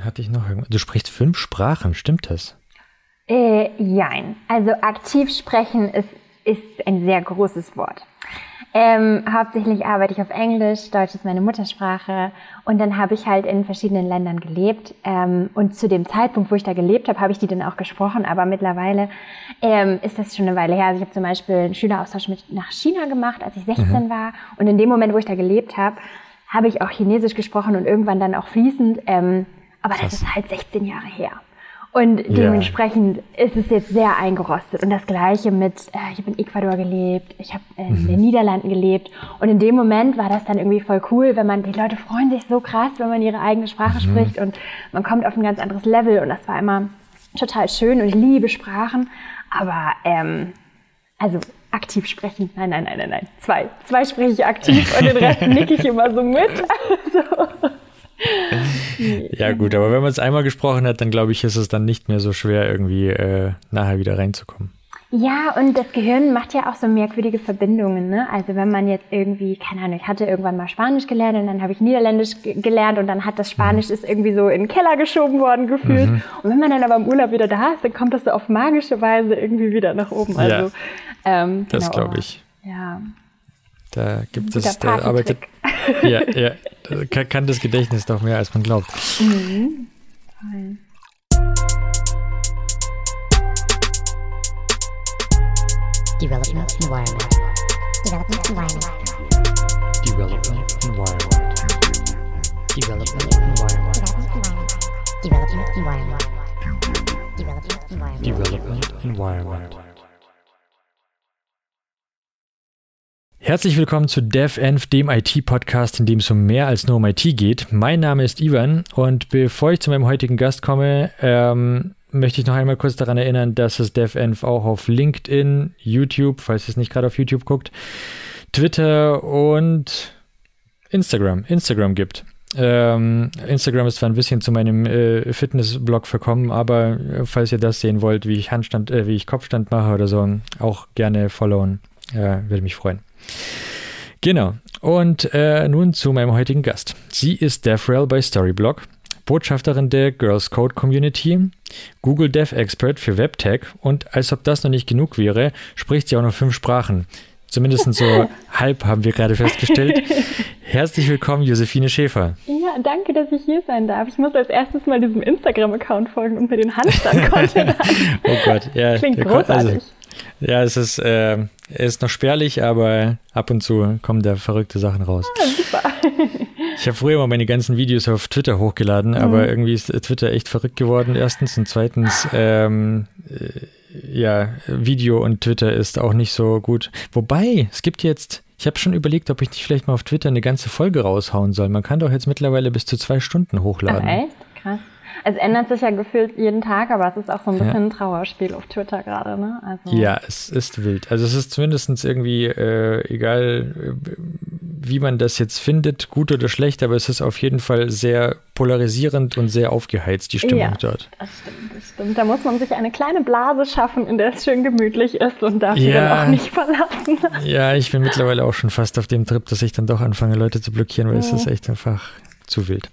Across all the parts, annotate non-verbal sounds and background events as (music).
hatte ich noch irgendwas? Du sprichst fünf Sprachen, stimmt das? Äh, jein. Also aktiv sprechen ist, ist ein sehr großes Wort. Ähm, hauptsächlich arbeite ich auf Englisch, Deutsch ist meine Muttersprache und dann habe ich halt in verschiedenen Ländern gelebt ähm, und zu dem Zeitpunkt, wo ich da gelebt habe, habe ich die dann auch gesprochen, aber mittlerweile ähm, ist das schon eine Weile her. Also ich habe zum Beispiel einen Schüleraustausch mit nach China gemacht, als ich 16 mhm. war und in dem Moment, wo ich da gelebt habe, habe ich auch Chinesisch gesprochen und irgendwann dann auch fließend, ähm, aber das ist halt 16 Jahre her. Und dementsprechend ja. ist es jetzt sehr eingerostet. Und das Gleiche mit, äh, ich habe in Ecuador gelebt, ich habe in mhm. den Niederlanden gelebt. Und in dem Moment war das dann irgendwie voll cool, wenn man, die Leute freuen sich so krass, wenn man ihre eigene Sprache mhm. spricht und man kommt auf ein ganz anderes Level. Und das war immer total schön und ich liebe Sprachen. Aber, ähm, also aktiv sprechen, nein, nein, nein, nein, nein. Zwei. Zwei spreche ich aktiv und den Rest (laughs) nicke ich immer so mit. (laughs) Also, (laughs) ja, gut, aber wenn man es einmal gesprochen hat, dann glaube ich, ist es dann nicht mehr so schwer, irgendwie äh, nachher wieder reinzukommen. Ja, und das Gehirn macht ja auch so merkwürdige Verbindungen. Ne? Also wenn man jetzt irgendwie, keine Ahnung, ich hatte irgendwann mal Spanisch gelernt und dann habe ich Niederländisch gelernt und dann hat das Spanisch ist irgendwie so in den Keller geschoben worden gefühlt. Mhm. Und wenn man dann aber im Urlaub wieder da ist, dann kommt das so auf magische Weise irgendwie wieder nach oben. Also, ja, ähm, das genau, glaube ich. Ja. Da gibt es, da arbeitet, (laughs) ja, ja, kann, kann, das Gedächtnis doch mehr, als man glaubt. Mhm. Development Environment. Development Environment. Development Environment. Development Environment. Development Environment. Development Environment. Development Environment. Herzlich willkommen zu DevEnv, dem IT-Podcast, in dem es um mehr als nur um IT geht. Mein Name ist Ivan und bevor ich zu meinem heutigen Gast komme, ähm, möchte ich noch einmal kurz daran erinnern, dass es DevEnv auch auf LinkedIn, YouTube, falls ihr es nicht gerade auf YouTube guckt, Twitter und Instagram, Instagram gibt. Ähm, Instagram ist zwar ein bisschen zu meinem äh, Fitnessblog verkommen, aber äh, falls ihr das sehen wollt, wie ich Handstand, äh, wie ich Kopfstand mache oder so, auch gerne followen. Äh, würde mich freuen. Genau. Und äh, nun zu meinem heutigen Gast. Sie ist DevRel bei Storyblock, Botschafterin der Girls Code Community, Google Dev Expert für WebTech und als ob das noch nicht genug wäre, spricht sie auch noch fünf Sprachen. Zumindest so (laughs) halb haben wir gerade festgestellt. Herzlich willkommen, Josephine Schäfer. Ja, danke, dass ich hier sein darf. Ich muss als erstes mal diesem Instagram-Account folgen und mir den Handstand-Content (laughs) Oh Gott, ja. Klingt großartig. Also, ja, es ist, äh, ist noch spärlich, aber ab und zu kommen da verrückte Sachen raus. Ah, super. (laughs) Ich habe früher mal meine ganzen Videos auf Twitter hochgeladen, mhm. aber irgendwie ist Twitter echt verrückt geworden, erstens. Und zweitens, ähm, äh, ja, Video und Twitter ist auch nicht so gut. Wobei, es gibt jetzt, ich habe schon überlegt, ob ich nicht vielleicht mal auf Twitter eine ganze Folge raushauen soll. Man kann doch jetzt mittlerweile bis zu zwei Stunden hochladen. Ach, echt? Krass. Es ändert sich ja gefühlt jeden Tag, aber es ist auch so ein bisschen ja. ein Trauerspiel auf Twitter gerade, ne? Also. Ja, es ist wild. Also es ist zumindest irgendwie, äh, egal äh, wie man das jetzt findet, gut oder schlecht, aber es ist auf jeden Fall sehr polarisierend und sehr aufgeheizt, die Stimmung ja, dort. Das stimmt, das stimmt. Da muss man sich eine kleine Blase schaffen, in der es schön gemütlich ist und darf ja, dann auch nicht verlassen. (laughs) Ja, ich bin mittlerweile auch schon fast auf dem Trip, dass ich dann doch anfange, Leute zu blockieren, weil ja. es ist echt einfach zu wild.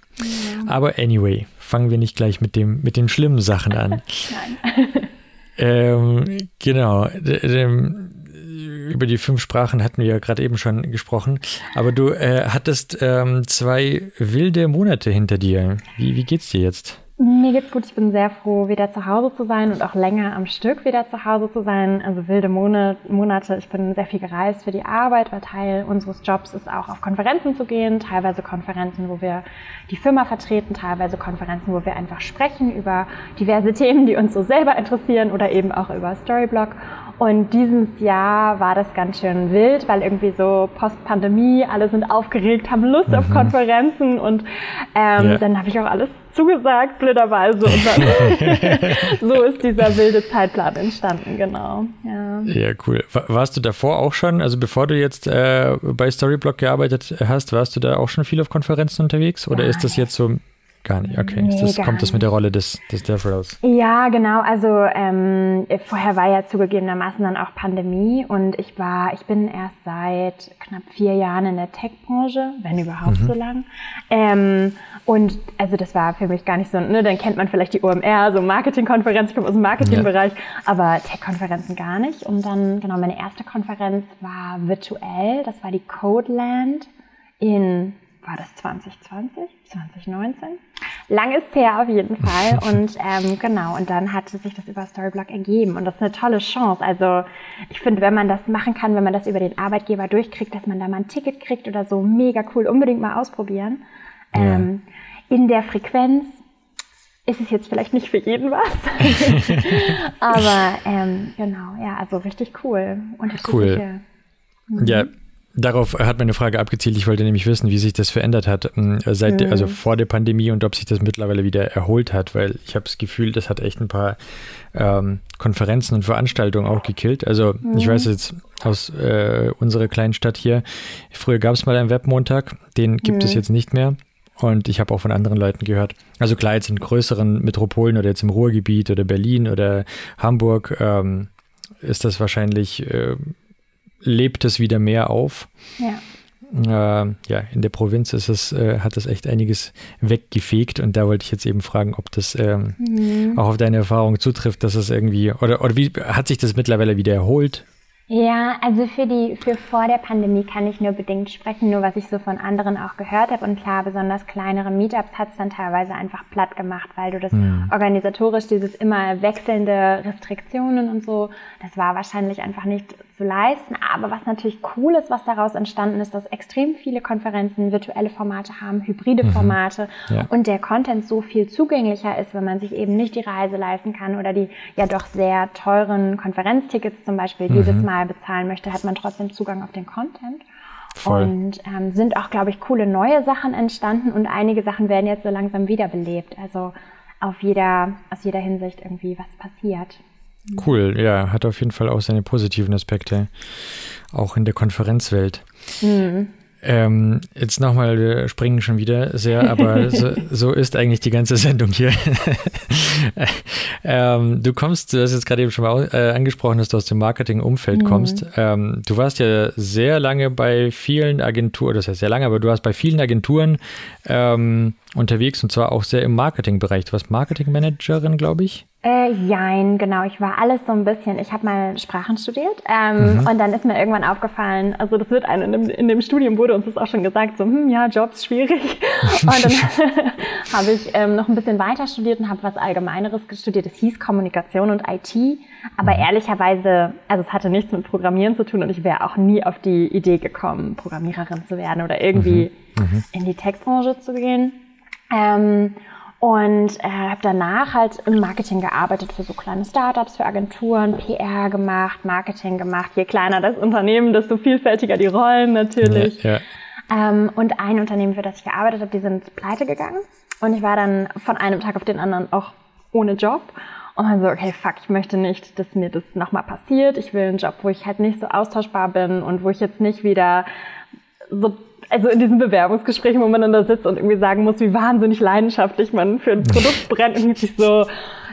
Aber anyway, fangen wir nicht gleich mit, dem, mit den schlimmen Sachen an. (laughs) Nein. ähm, genau. Über die fünf Sprachen hatten wir ja gerade eben schon gesprochen. Aber du äh, hattest ähm, zwei wilde Monate hinter dir. Wie, wie geht's dir jetzt? Mir geht's gut. Ich bin sehr froh, wieder zu Hause zu sein und auch länger am Stück wieder zu Hause zu sein. Also wilde Monate. Ich bin sehr viel gereist für die Arbeit, weil Teil unseres Jobs ist auch auf Konferenzen zu gehen. Teilweise Konferenzen, wo wir die Firma vertreten, teilweise Konferenzen, wo wir einfach sprechen über diverse (laughs) Themen, die uns so selber interessieren oder eben auch über Storyblock. Und dieses Jahr war das ganz schön wild, weil irgendwie so Post-Pandemie, alle sind aufgeregt, haben Lust mhm. auf Konferenzen und ähm, ja. dann habe ich auch alles zugesagt, blöderweise. Und dann (laughs) so ist dieser wilde Zeitplan entstanden, genau. Ja, ja cool. Warst du davor auch schon, also bevor du jetzt äh, bei Storyblock gearbeitet hast, warst du da auch schon viel auf Konferenzen unterwegs? Oder Nein. ist das jetzt so Gar nicht, okay. Nee, das, kommt das mit der Rolle des, des Devils? Ja, genau. Also ähm, vorher war ja zugegebenermaßen dann auch Pandemie und ich war, ich bin erst seit knapp vier Jahren in der Tech-Branche, wenn überhaupt mhm. so lang. Ähm, und also das war für mich gar nicht so, ne, dann kennt man vielleicht die OMR, so Marketingkonferenz, ich komme aus dem Marketingbereich, ja. aber Tech-Konferenzen gar nicht. Und dann, genau, meine erste Konferenz war virtuell, das war die Codeland in war das 2020, 2019? Lang ist her auf jeden Fall. (laughs) Und ähm, genau, und dann hatte sich das über Storyblock ergeben. Und das ist eine tolle Chance. Also ich finde, wenn man das machen kann, wenn man das über den Arbeitgeber durchkriegt, dass man da mal ein Ticket kriegt oder so, mega cool, unbedingt mal ausprobieren. Ja. Ähm, in der Frequenz ist es jetzt vielleicht nicht für jeden was. (laughs) (laughs) Aber ähm, genau, ja, also richtig cool. Cool. Mhm. Ja, Darauf hat meine Frage abgezielt. Ich wollte nämlich wissen, wie sich das verändert hat ähm, seit, mhm. also vor der Pandemie und ob sich das mittlerweile wieder erholt hat, weil ich habe das Gefühl, das hat echt ein paar ähm, Konferenzen und Veranstaltungen auch gekillt. Also mhm. ich weiß jetzt aus äh, unserer kleinen Stadt hier, früher gab es mal einen Webmontag, den gibt mhm. es jetzt nicht mehr. Und ich habe auch von anderen Leuten gehört. Also klar, jetzt in größeren Metropolen oder jetzt im Ruhrgebiet oder Berlin oder Hamburg ähm, ist das wahrscheinlich äh, lebt es wieder mehr auf. Ja. Äh, ja, in der Provinz ist es, äh, hat das echt einiges weggefegt und da wollte ich jetzt eben fragen, ob das ähm, mhm. auch auf deine Erfahrung zutrifft, dass es irgendwie, oder, oder wie hat sich das mittlerweile wieder erholt? Ja, also für die, für vor der Pandemie kann ich nur bedingt sprechen, nur was ich so von anderen auch gehört habe. Und klar, besonders kleinere Meetups hat es dann teilweise einfach platt gemacht, weil du das mhm. organisatorisch, dieses immer wechselnde Restriktionen und so, das war wahrscheinlich einfach nicht zu leisten. Aber was natürlich cool ist, was daraus entstanden ist, dass extrem viele Konferenzen virtuelle Formate haben, hybride mhm. Formate ja. und der Content so viel zugänglicher ist, wenn man sich eben nicht die Reise leisten kann oder die ja doch sehr teuren Konferenztickets zum Beispiel mhm. jedes Mal bezahlen möchte, hat man trotzdem Zugang auf den Content. Voll. Und ähm, sind auch, glaube ich, coole neue Sachen entstanden und einige Sachen werden jetzt so langsam wiederbelebt. Also auf jeder, aus jeder Hinsicht irgendwie was passiert. Cool, ja, hat auf jeden Fall auch seine positiven Aspekte, auch in der Konferenzwelt. Mhm. Ähm, jetzt nochmal, wir springen schon wieder sehr, aber (laughs) so, so, ist eigentlich die ganze Sendung hier. (laughs) ähm, du kommst, du hast jetzt gerade eben schon mal äh, angesprochen, dass du aus dem Marketing-Umfeld mhm. kommst. Ähm, du warst ja sehr lange bei vielen Agenturen, das heißt sehr lange, aber du warst bei vielen Agenturen ähm, unterwegs und zwar auch sehr im Marketingbereich. Du warst Marketingmanagerin, glaube ich. Äh, jein, genau. Ich war alles so ein bisschen. Ich habe mal Sprachen studiert ähm, mhm. und dann ist mir irgendwann aufgefallen, also das wird einem in dem, in dem Studium wurde uns das auch schon gesagt, so hm, ja, Jobs schwierig. (laughs) und dann (laughs) habe ich ähm, noch ein bisschen weiter studiert und habe was Allgemeineres studiert. Es hieß Kommunikation und IT, aber mhm. ehrlicherweise, also es hatte nichts mit Programmieren zu tun und ich wäre auch nie auf die Idee gekommen, Programmiererin zu werden oder irgendwie mhm. mhm. in die Tech-Branche zu gehen. Ähm, und äh, habe danach halt im Marketing gearbeitet für so kleine Startups, für Agenturen, PR gemacht, Marketing gemacht. Je kleiner das Unternehmen, desto vielfältiger die Rollen natürlich. Ja, ja. Ähm, und ein Unternehmen, für das ich gearbeitet habe, die sind pleite gegangen. Und ich war dann von einem Tag auf den anderen auch ohne Job. Und dann so, okay, fuck, ich möchte nicht, dass mir das nochmal passiert. Ich will einen Job, wo ich halt nicht so austauschbar bin und wo ich jetzt nicht wieder so also in diesen Bewerbungsgesprächen, wo man dann da sitzt und irgendwie sagen muss, wie wahnsinnig leidenschaftlich man für ein Produkt (laughs) brennt und sich so,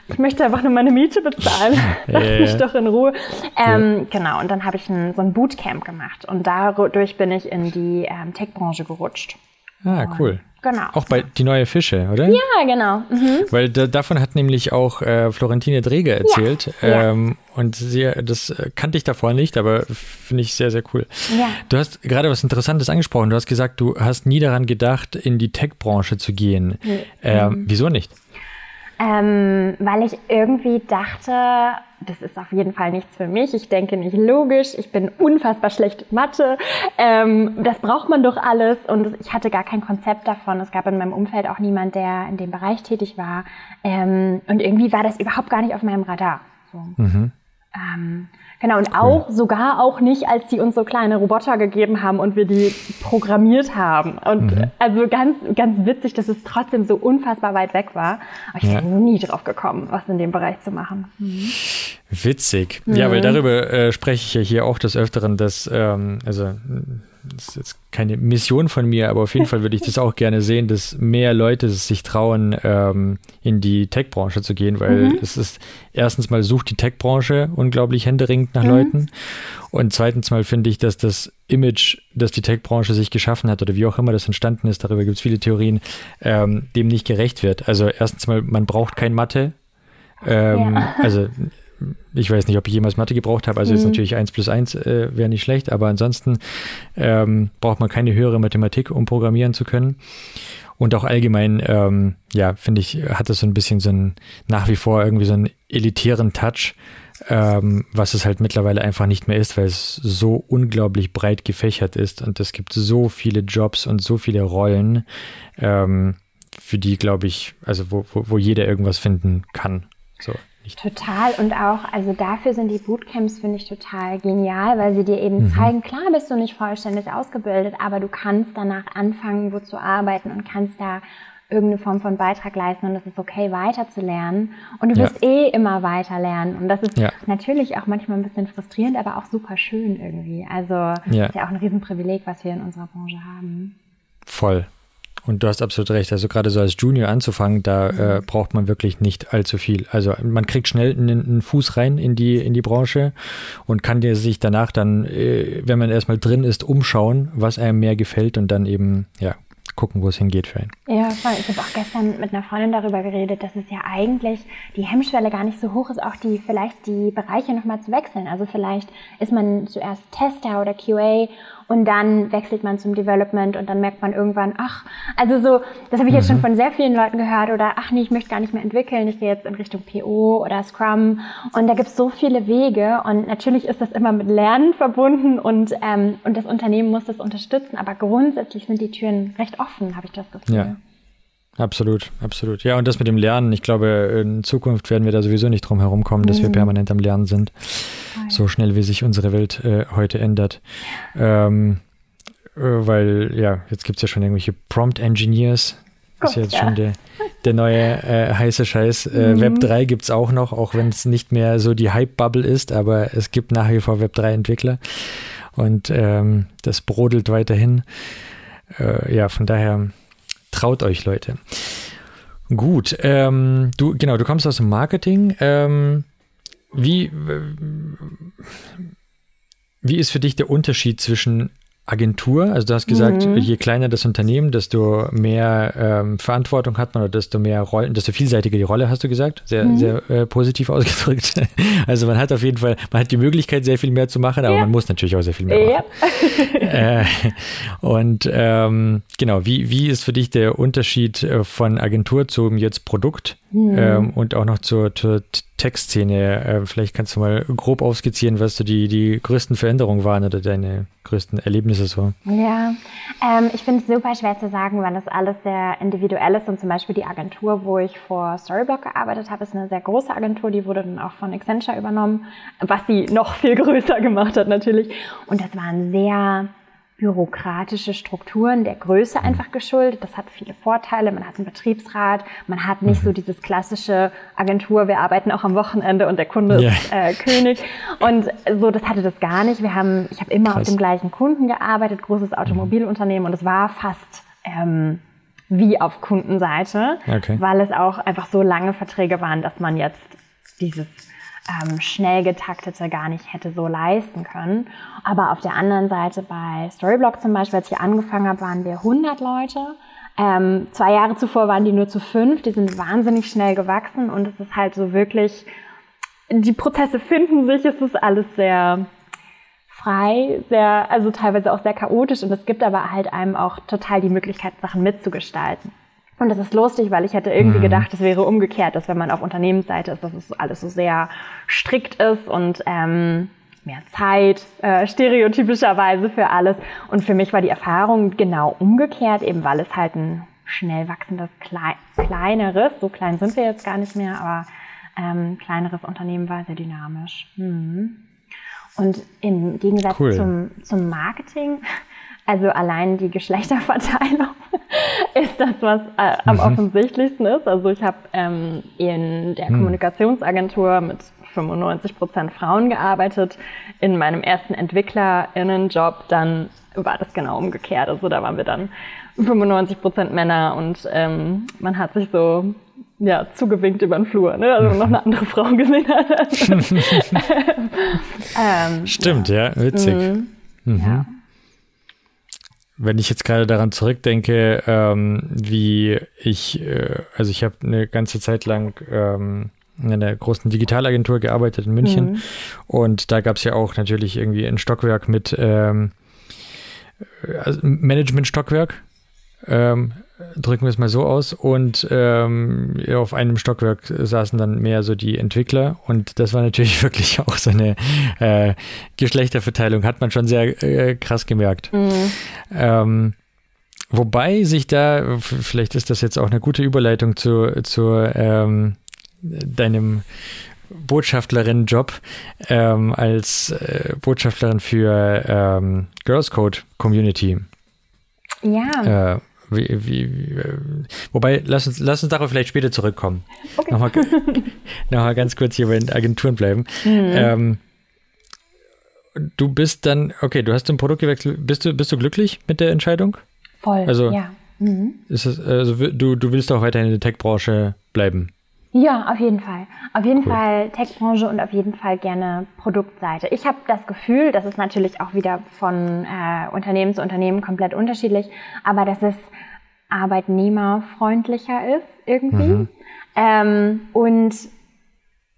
ich möchte einfach nur meine Miete bezahlen. (laughs) Lass yeah. mich doch in Ruhe. Ähm, yeah. Genau, und dann habe ich ein, so ein Bootcamp gemacht und dadurch bin ich in die ähm, Tech-Branche gerutscht. Ah, cool. Genau. Auch bei Die neue Fische, oder? Ja, genau. Mhm. Weil da, davon hat nämlich auch äh, Florentine Dreger erzählt. Ja. Ähm, und sie, das äh, kannte ich davor nicht, aber finde ich sehr, sehr cool. Ja. Du hast gerade was Interessantes angesprochen. Du hast gesagt, du hast nie daran gedacht, in die Tech-Branche zu gehen. Mhm. Ähm, wieso nicht? Ähm, weil ich irgendwie dachte, das ist auf jeden Fall nichts für mich. Ich denke nicht logisch. Ich bin unfassbar schlecht Mathe. Ähm, das braucht man doch alles. Und ich hatte gar kein Konzept davon. Es gab in meinem Umfeld auch niemand, der in dem Bereich tätig war. Ähm, und irgendwie war das überhaupt gar nicht auf meinem Radar. So. Mhm. Ähm, Genau, und auch, sogar auch nicht, als die uns so kleine Roboter gegeben haben und wir die programmiert haben. Und mhm. also ganz, ganz witzig, dass es trotzdem so unfassbar weit weg war. Aber ich ja. bin nie drauf gekommen, was in dem Bereich zu machen. Mhm. Witzig. Mhm. Ja, weil darüber äh, spreche ich ja hier auch des Öfteren, dass, ähm, also das ist jetzt keine Mission von mir, aber auf jeden Fall würde ich das auch gerne sehen, dass mehr Leute sich trauen, ähm, in die Tech-Branche zu gehen, weil mhm. es ist erstens mal sucht die Tech-Branche unglaublich händeringend nach mhm. Leuten und zweitens mal finde ich, dass das Image, das die Tech-Branche sich geschaffen hat oder wie auch immer das entstanden ist, darüber gibt es viele Theorien, ähm, dem nicht gerecht wird. Also erstens mal, man braucht kein Mathe. Ähm, ja. Also ich weiß nicht, ob ich jemals Mathe gebraucht habe, also mhm. jetzt natürlich 1 plus 1 äh, wäre nicht schlecht, aber ansonsten ähm, braucht man keine höhere Mathematik, um programmieren zu können. Und auch allgemein, ähm, ja, finde ich, hat das so ein bisschen so ein, nach wie vor irgendwie so einen elitären Touch, ähm, was es halt mittlerweile einfach nicht mehr ist, weil es so unglaublich breit gefächert ist und es gibt so viele Jobs und so viele Rollen, ähm, für die, glaube ich, also wo, wo, wo jeder irgendwas finden kann. So nicht. Total und auch, also dafür sind die Bootcamps, finde ich, total genial, weil sie dir eben mhm. zeigen, klar bist du nicht vollständig ausgebildet, aber du kannst danach anfangen, wo zu arbeiten und kannst da irgendeine Form von Beitrag leisten und es ist okay, weiterzulernen. Und du wirst ja. eh immer weiter lernen. Und das ist ja. natürlich auch manchmal ein bisschen frustrierend, aber auch super schön irgendwie. Also ja. ist ja auch ein Riesenprivileg, was wir in unserer Branche haben. Voll. Und du hast absolut recht. Also gerade so als Junior anzufangen, da äh, braucht man wirklich nicht allzu viel. Also man kriegt schnell einen, einen, Fuß rein in die, in die Branche und kann dir sich danach dann, äh, wenn man erstmal drin ist, umschauen, was einem mehr gefällt und dann eben, ja, gucken, wo es hingeht für ihn. Ja, voll. Ich habe auch gestern mit einer Freundin darüber geredet, dass es ja eigentlich die Hemmschwelle gar nicht so hoch ist, auch die vielleicht die Bereiche nochmal zu wechseln. Also vielleicht ist man zuerst Tester oder QA und dann wechselt man zum Development und dann merkt man irgendwann, ach, also so, das habe ich jetzt mhm. schon von sehr vielen Leuten gehört oder ach nee, ich möchte gar nicht mehr entwickeln, ich gehe jetzt in Richtung PO oder Scrum und da gibt es so viele Wege und natürlich ist das immer mit Lernen verbunden und, ähm, und das Unternehmen muss das unterstützen, aber grundsätzlich sind die Türen recht offen, habe ich das Gefühl. Ja. Absolut, absolut. Ja, und das mit dem Lernen, ich glaube, in Zukunft werden wir da sowieso nicht drum herum kommen, dass mhm. wir permanent am Lernen sind. So schnell, wie sich unsere Welt äh, heute ändert. Ähm, äh, weil, ja, jetzt gibt es ja schon irgendwelche Prompt Engineers. Das ist jetzt ja. schon der, der neue äh, heiße Scheiß. Äh, mhm. Web 3 gibt es auch noch, auch wenn es nicht mehr so die Hype-Bubble ist, aber es gibt nach wie vor Web 3-Entwickler. Und ähm, das brodelt weiterhin. Äh, ja, von daher Traut euch, Leute. Gut, ähm, du, genau, du kommst aus dem Marketing. Ähm, wie, wie ist für dich der Unterschied zwischen Agentur. Also du hast gesagt, mhm. je kleiner das Unternehmen, desto mehr ähm, Verantwortung hat man oder desto mehr Rollen, desto vielseitiger die Rolle, hast du gesagt. Sehr, mhm. sehr äh, positiv (laughs) ausgedrückt. Also man hat auf jeden Fall, man hat die Möglichkeit, sehr viel mehr zu machen, aber ja. man muss natürlich auch sehr viel mehr machen. Ja. äh, und ähm, genau, wie, wie ist für dich der Unterschied äh, von Agentur zum jetzt Produkt? Mhm. Ähm, und auch noch zur, zur Tech-Szene. Äh, vielleicht kannst du mal grob aufskizzieren, was so die, die größten Veränderungen waren oder deine größten Erlebnisse so. Ja, ähm, ich finde es super schwer zu sagen, weil das alles sehr individuell ist. Und zum Beispiel die Agentur, wo ich vor Storyblock gearbeitet habe, ist eine sehr große Agentur. Die wurde dann auch von Accenture übernommen, was sie noch viel (laughs) größer gemacht hat natürlich. Und das war ein sehr bürokratische Strukturen der Größe einfach geschuldet. Das hat viele Vorteile. Man hat einen Betriebsrat, man hat nicht so dieses klassische Agentur, wir arbeiten auch am Wochenende und der Kunde yeah. ist äh, König. Und so, das hatte das gar nicht. Wir haben, ich habe immer Krass. auf dem gleichen Kunden gearbeitet, großes Automobilunternehmen und es war fast ähm, wie auf Kundenseite, okay. weil es auch einfach so lange Verträge waren, dass man jetzt dieses ähm, schnell getaktete gar nicht hätte so leisten können. Aber auf der anderen Seite bei Storyblock zum Beispiel, als ich angefangen habe, waren wir 100 Leute. Ähm, zwei Jahre zuvor waren die nur zu fünf. Die sind wahnsinnig schnell gewachsen und es ist halt so wirklich, die Prozesse finden sich, es ist alles sehr frei, sehr, also teilweise auch sehr chaotisch und es gibt aber halt einem auch total die Möglichkeit, Sachen mitzugestalten. Und das ist lustig, weil ich hätte irgendwie mhm. gedacht, es wäre umgekehrt, dass wenn man auf Unternehmensseite ist, dass es alles so sehr strikt ist und ähm, mehr Zeit, äh, stereotypischerweise für alles. Und für mich war die Erfahrung genau umgekehrt, eben weil es halt ein schnell wachsendes, klei kleineres, so klein sind wir jetzt gar nicht mehr, aber ähm, kleineres Unternehmen war sehr dynamisch. Mhm. Und im Gegensatz cool. zum, zum Marketing also allein die Geschlechterverteilung (laughs) ist das, was äh, am mhm. offensichtlichsten ist. Also ich habe ähm, in der mhm. Kommunikationsagentur mit 95 Prozent Frauen gearbeitet. In meinem ersten EntwicklerInnen-Job dann war das genau umgekehrt. Also da waren wir dann 95 Prozent Männer und ähm, man hat sich so ja, zugewinkt über den Flur, ne? also noch eine andere Frau gesehen hat. (laughs) (laughs) ähm, Stimmt, ja, ja witzig. Mhm. Mhm. Ja. Wenn ich jetzt gerade daran zurückdenke, ähm, wie ich, äh, also ich habe eine ganze Zeit lang ähm, in einer großen Digitalagentur gearbeitet in München mhm. und da gab es ja auch natürlich irgendwie ein Stockwerk mit ähm, also Management-Stockwerk ähm, drücken wir es mal so aus. Und ähm, auf einem Stockwerk saßen dann mehr so die Entwickler. Und das war natürlich (laughs) wirklich auch so eine äh, Geschlechterverteilung, hat man schon sehr äh, krass gemerkt. Mhm. Ähm, wobei sich da, vielleicht ist das jetzt auch eine gute Überleitung zu, zu ähm, deinem Botschaftlerinnen-Job ähm, als äh, Botschafterin für ähm, Girls Code Community. Ja. Wie, wie, wie, wobei, lass uns, lass uns darauf vielleicht später zurückkommen. Okay. Nochmal, (laughs) nochmal ganz kurz hier bei den Agenturen bleiben. Mhm. Ähm, du bist dann, okay, du hast zum Produkt gewechselt. Bist du, bist du glücklich mit der Entscheidung? Voll, also, ja. Mhm. Ist es, also du, du willst auch weiter in der Tech-Branche bleiben? Ja, auf jeden Fall. Auf jeden cool. Fall Tech-Branche und auf jeden Fall gerne Produktseite. Ich habe das Gefühl, das ist natürlich auch wieder von äh, Unternehmen zu Unternehmen komplett unterschiedlich, aber dass es arbeitnehmerfreundlicher ist irgendwie. Mhm. Ähm, und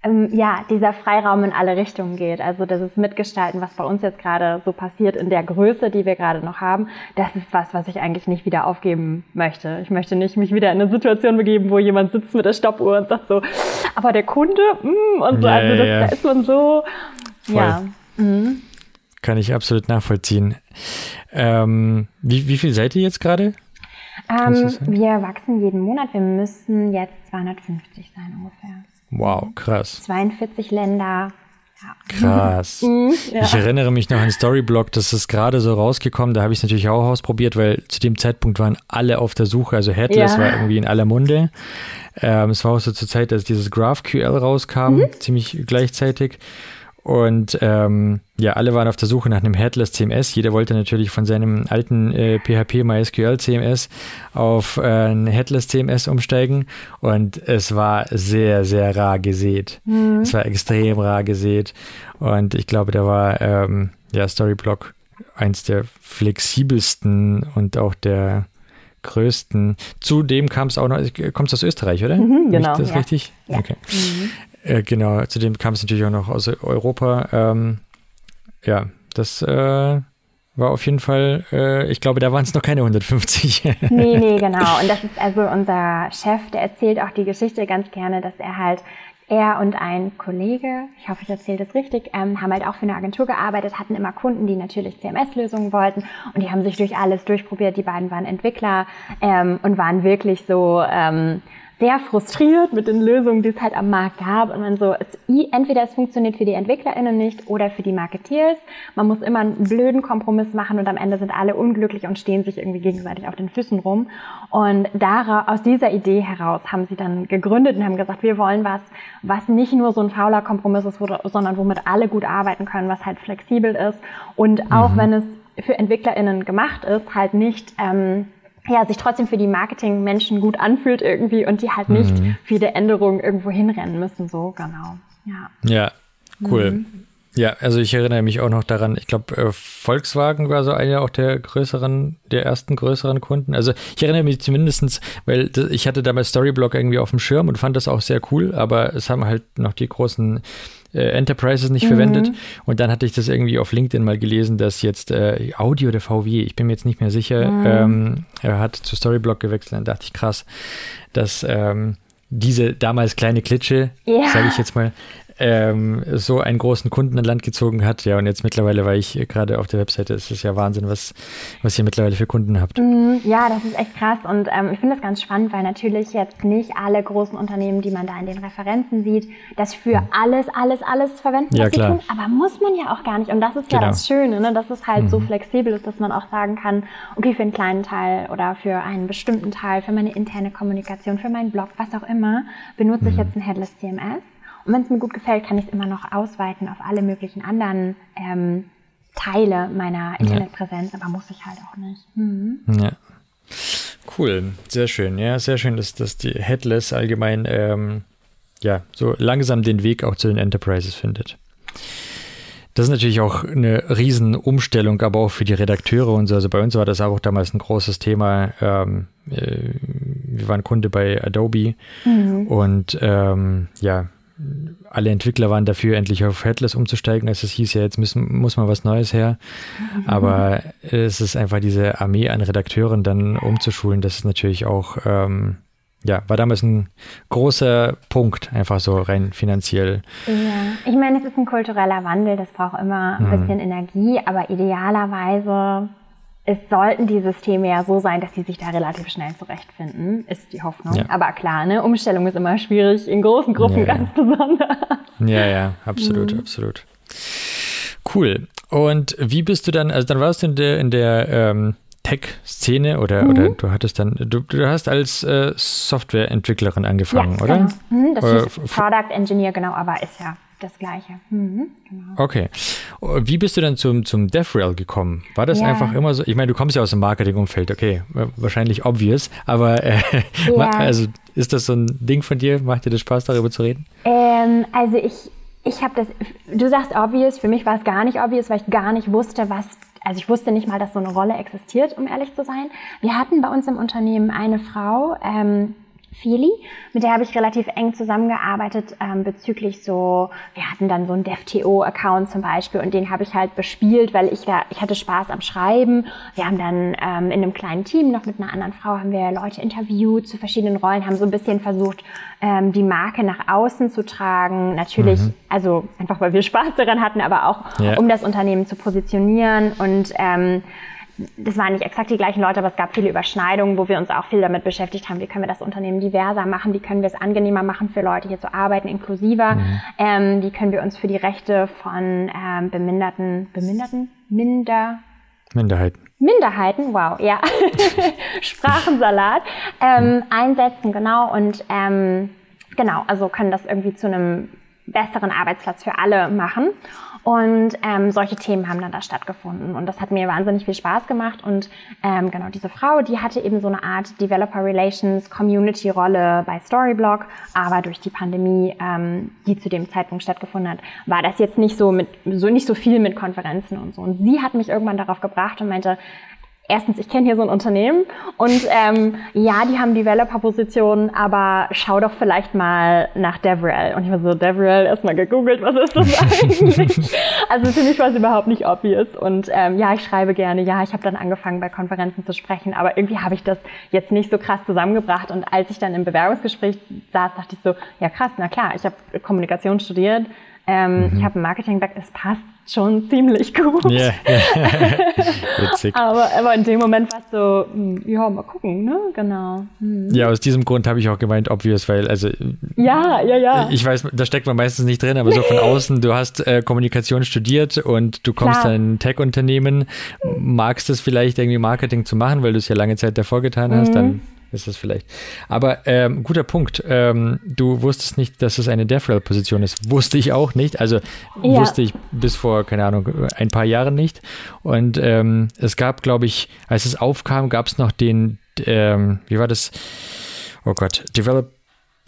ähm, ja, dieser Freiraum in alle Richtungen geht. Also das ist Mitgestalten, was bei uns jetzt gerade so passiert in der Größe, die wir gerade noch haben. Das ist was, was ich eigentlich nicht wieder aufgeben möchte. Ich möchte nicht mich wieder in eine Situation begeben, wo jemand sitzt mit der Stoppuhr und sagt so, aber der Kunde, mm, und so, ja, also das, ja. da ist man so, Voll. ja. Mhm. Kann ich absolut nachvollziehen. Ähm, wie, wie viel seid ihr jetzt gerade? Ähm, wir wachsen jeden Monat. Wir müssen jetzt 250 sein ungefähr. Wow, krass. 42 Länder. Ja. Krass. (laughs) Mhm, ja. Ich erinnere mich noch an Storyblock, das ist gerade so rausgekommen, da habe ich es natürlich auch ausprobiert, weil zu dem Zeitpunkt waren alle auf der Suche, also Headless ja. war irgendwie in aller Munde. Ähm, es war auch so zur Zeit, dass dieses GraphQL rauskam, mhm. ziemlich gleichzeitig. Und ähm, ja, alle waren auf der Suche nach einem Headless CMS. Jeder wollte natürlich von seinem alten äh, PHP MySQL CMS auf äh, ein Headless CMS umsteigen. Und es war sehr, sehr rar gesät. Mhm. Es war extrem rar gesät. Und ich glaube, da war ähm, ja Storyblock eins der flexibelsten und auch der größten. Zudem kam es auch noch, kommt es aus Österreich, oder? Mhm, genau. Ist das ja. richtig? Ja. Okay. Mhm. Äh, genau, zudem kam es natürlich auch noch aus Europa. Ähm, ja, das äh, war auf jeden Fall, äh, ich glaube, da waren es noch keine 150. (laughs) nee, nee, genau. Und das ist also unser Chef, der erzählt auch die Geschichte ganz gerne, dass er halt er und ein Kollege, ich hoffe, ich erzähle das richtig, ähm, haben halt auch für eine Agentur gearbeitet, hatten immer Kunden, die natürlich CMS-Lösungen wollten und die haben sich durch alles durchprobiert. Die beiden waren Entwickler ähm, und waren wirklich so ähm, sehr frustriert mit den Lösungen, die es halt am Markt gab. Und man so, es, entweder es funktioniert für die EntwicklerInnen nicht oder für die Marketeers. Man muss immer einen blöden Kompromiss machen und am Ende sind alle unglücklich und stehen sich irgendwie gegenseitig auf den Füßen rum. Und daraus, aus dieser Idee heraus haben sie dann gegründet und haben gesagt, wir wollen was, was nicht nur so ein fauler Kompromiss ist, sondern womit alle gut arbeiten können, was halt flexibel ist. Und auch mhm. wenn es für EntwicklerInnen gemacht ist, halt nicht, ähm, ja, sich trotzdem für die Marketingmenschen gut anfühlt irgendwie und die halt nicht mhm. viele Änderungen irgendwo hinrennen müssen, so genau. Ja, ja cool. Mhm. Ja, also ich erinnere mich auch noch daran, ich glaube, äh, Volkswagen war so einer auch der größeren, der ersten größeren Kunden. Also ich erinnere mich zumindestens, weil ich hatte damals Storyblock irgendwie auf dem Schirm und fand das auch sehr cool, aber es haben halt noch die großen äh, Enterprises nicht mhm. verwendet. Und dann hatte ich das irgendwie auf LinkedIn mal gelesen, dass jetzt äh, Audi oder VW, ich bin mir jetzt nicht mehr sicher, mhm. ähm, er hat zu Storyblock gewechselt. Dann dachte ich, krass, dass ähm, diese damals kleine Klitsche, ja. sage ich jetzt mal, ähm, so einen großen Kunden an Land gezogen hat. Ja, und jetzt mittlerweile, weil ich gerade auf der Webseite, ist es ja Wahnsinn, was, was ihr mittlerweile für Kunden habt. Mm, ja, das ist echt krass und ähm, ich finde das ganz spannend, weil natürlich jetzt nicht alle großen Unternehmen, die man da in den Referenzen sieht, das für mhm. alles, alles, alles verwenden, ja, klar. Tun. Aber muss man ja auch gar nicht. Und das ist genau. ja das Schöne, ne? dass es halt mhm. so flexibel ist, dass man auch sagen kann, okay, für einen kleinen Teil oder für einen bestimmten Teil, für meine interne Kommunikation, für meinen Blog, was auch immer, benutze mhm. ich jetzt ein Headless CMS Und wenn es mir gut gefällt, kann ich es immer noch ausweiten auf alle möglichen anderen ähm, Teile meiner Internetpräsenz, ja. aber muss ich halt auch nicht. Mhm. Ja. Cool, sehr schön. Ja, sehr schön, dass, dass die Headless allgemein ähm, ja, so langsam den Weg auch zu den Enterprises findet. Das ist natürlich auch eine Riesenumstellung, aber auch für die Redakteure und so. Also bei uns war das auch damals ein großes Thema. Ähm, äh, wir waren Kunde bei Adobe mhm. und ähm, ja, alle Entwickler waren dafür, endlich auf Headless umzusteigen. Also es hieß ja, jetzt müssen, muss mal was Neues her. Mhm. Aber es ist einfach diese Armee an Redakteuren dann umzuschulen, das ist natürlich auch ähm, ja, war damals ein großer Punkt, einfach so rein finanziell. Ja, ich meine, es ist ein kultureller Wandel, das braucht immer ein mhm. bisschen Energie, aber idealerweise es sollten die Systeme ja so sein, dass sie sich da relativ schnell zurechtfinden, ist die Hoffnung. Ja. Aber klar, ne, Umstellung ist immer schwierig, in großen Gruppen ja, ganz ja. besonders. Ja, ja, absolut, mhm. absolut. Cool. Und wie bist du dann, also dann warst du in der, in der ähm, Tech-Szene oder, mhm. oder du hattest dann, du, du hast als äh, Softwareentwicklerin angefangen, oder? Genau. Mhm, das ist äh, Product Engineer, genau, aber ist ja das Gleiche. Mhm, genau. Okay. Wie bist du dann zum, zum DevRel gekommen? War das ja. einfach immer so? Ich meine, du kommst ja aus dem Marketingumfeld, okay, wahrscheinlich obvious, aber äh, (laughs) ja. also ist das so ein Ding von dir? Macht dir das Spaß, darüber zu reden? Ähm, also ich, ich habe das, du sagst obvious, für mich war es gar nicht obvious, weil ich gar nicht wusste, was also ich wusste nicht mal, dass so eine Rolle existiert, um ehrlich zu sein. Wir hatten bei uns im Unternehmen eine Frau, ähm, Feli, mit der habe ich relativ eng zusammengearbeitet ähm, bezüglich so, wir hatten dann so einen DevTO-Account zum Beispiel und den habe ich halt bespielt, weil ich da, ich hatte Spaß am Schreiben. Wir haben dann ähm, in einem kleinen Team noch mit einer anderen Frau haben wir Leute interviewt zu verschiedenen Rollen, haben so ein bisschen versucht, ähm, die Marke nach außen zu tragen. Natürlich, mhm. also einfach weil wir Spaß daran hatten, aber auch ja. um das Unternehmen zu positionieren und ähm, das waren nicht exakt die gleichen Leute, aber es gab viele Überschneidungen, wo wir uns auch viel damit beschäftigt haben, wie können wir das Unternehmen diverser machen, wie können wir es angenehmer machen für Leute hier zu arbeiten, inklusiver, mhm. ähm, wie können wir uns für die Rechte von ähm, beminderten, beminderten, minder, Minderheiten. Minderheiten, wow, ja, (laughs) Sprachensalat, ähm, mhm. einsetzen, genau, und ähm, genau, also können das irgendwie zu einem besseren Arbeitsplatz für alle machen. Und ähm, solche Themen haben dann da stattgefunden. Und das hat mir wahnsinnig viel Spaß gemacht. Und ähm, genau diese Frau, die hatte eben so eine Art Developer Relations Community Rolle bei Storyblock. Aber durch die Pandemie, ähm, die zu dem Zeitpunkt stattgefunden hat, war das jetzt nicht so mit so nicht so viel mit Konferenzen und so. Und sie hat mich irgendwann darauf gebracht und meinte, erstens, ich kenne hier so ein Unternehmen und ähm, ja, die haben Developer-Positionen, aber schau doch vielleicht mal nach DevRel. Und ich war so, DevRel, erstmal gegoogelt, was ist das eigentlich? (laughs) also für mich war es überhaupt nicht obvious. Und ähm, ja, ich schreibe gerne, ja, ich habe dann angefangen bei Konferenzen zu sprechen, aber irgendwie habe ich das jetzt nicht so krass zusammengebracht. Und als ich dann im Bewerbungsgespräch saß, dachte ich so, ja krass, na klar, ich habe Kommunikation studiert, ähm, mhm. Ich habe ein Marketing-Back, es passt schon ziemlich gut. Yeah. (laughs) Witzig. aber, aber in dem Moment war es so, hm, ja, mal gucken, ne? Genau. Mhm. Ja, aus diesem Grund habe ich auch gemeint, obvious, weil, also. Ja, ja, ja. Ich weiß, da steckt man meistens nicht drin, aber so von außen, du hast äh, Kommunikation studiert und du kommst Klar. in ein Tech-Unternehmen, magst es vielleicht irgendwie Marketing zu machen, weil du es ja lange Zeit davor getan hast, mhm. dann ist es vielleicht. Aber ähm, guter Punkt. Ähm, du wusstest nicht, dass es eine DevRel-Position ist. Wusste ich auch nicht. Also ja. wusste ich bis vor, keine Ahnung, ein paar Jahren nicht. Und ähm, es gab, glaube ich, als es aufkam, gab es noch den, ähm, wie war das? Oh Gott,